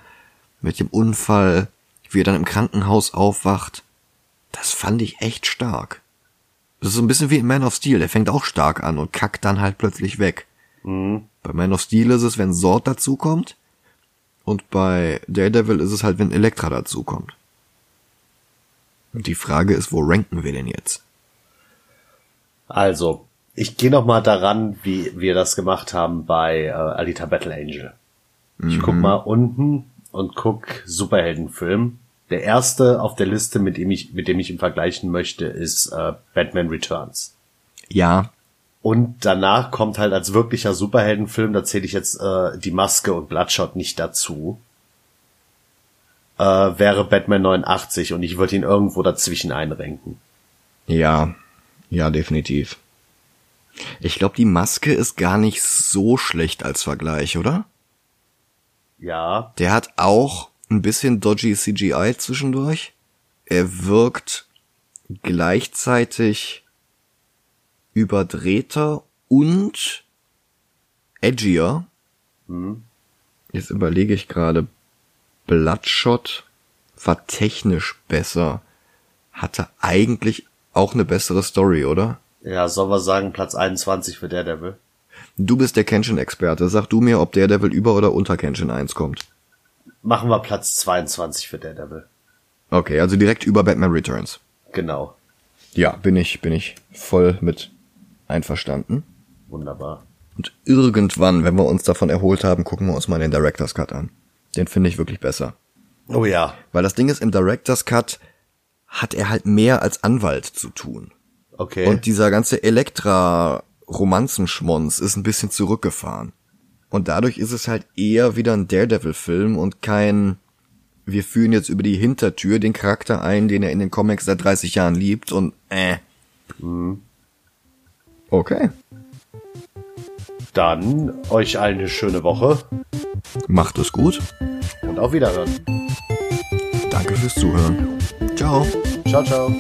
mit dem Unfall, wie er dann im Krankenhaus aufwacht, das fand ich echt stark. Das ist so ein bisschen wie in Man of Steel, der fängt auch stark an und kackt dann halt plötzlich weg. Mhm. Bei Man of Steel ist es, wenn Sword dazukommt. Und bei Daredevil ist es halt, wenn Elektra dazukommt. Und die Frage ist, wo ranken wir denn jetzt?
Also, ich gehe noch mal daran, wie wir das gemacht haben bei äh, Alita Battle Angel. Ich mhm. guck mal unten und guck Superheldenfilm. Der erste auf der Liste, mit dem ich, mit dem ich ihn vergleichen möchte, ist äh, Batman Returns.
Ja,
und danach kommt halt als wirklicher Superheldenfilm, da zähle ich jetzt äh, die Maske und Bloodshot nicht dazu, äh, wäre Batman 89 und ich würde ihn irgendwo dazwischen einrenken.
Ja, ja, definitiv. Ich glaube, die Maske ist gar nicht so schlecht als Vergleich, oder?
Ja.
Der hat auch ein bisschen dodgy CGI zwischendurch. Er wirkt gleichzeitig überdrehter und edgier. Mhm. Jetzt überlege ich gerade, Bloodshot war technisch besser, hatte eigentlich auch eine bessere Story, oder?
Ja, sollen wir sagen, Platz 21 für Daredevil?
Du bist der Kenshin-Experte. Sag du mir, ob Daredevil über oder unter Kenshin 1 kommt.
Machen wir Platz 22 für Daredevil.
Okay, also direkt über Batman Returns.
Genau.
Ja, bin ich, bin ich voll mit Einverstanden?
Wunderbar.
Und irgendwann, wenn wir uns davon erholt haben, gucken wir uns mal den Director's Cut an. Den finde ich wirklich besser.
Oh ja.
Weil das Ding ist, im Director's Cut hat er halt mehr als Anwalt zu tun.
Okay.
Und dieser ganze Elektra-Romanzenschmonz ist ein bisschen zurückgefahren. Und dadurch ist es halt eher wieder ein Daredevil-Film und kein, wir führen jetzt über die Hintertür den Charakter ein, den er in den Comics seit 30 Jahren liebt und äh. Mhm. Okay.
Dann euch eine schöne Woche.
Macht es gut.
Und auf Wiederhören.
Danke fürs Zuhören. Ciao.
Ciao, ciao.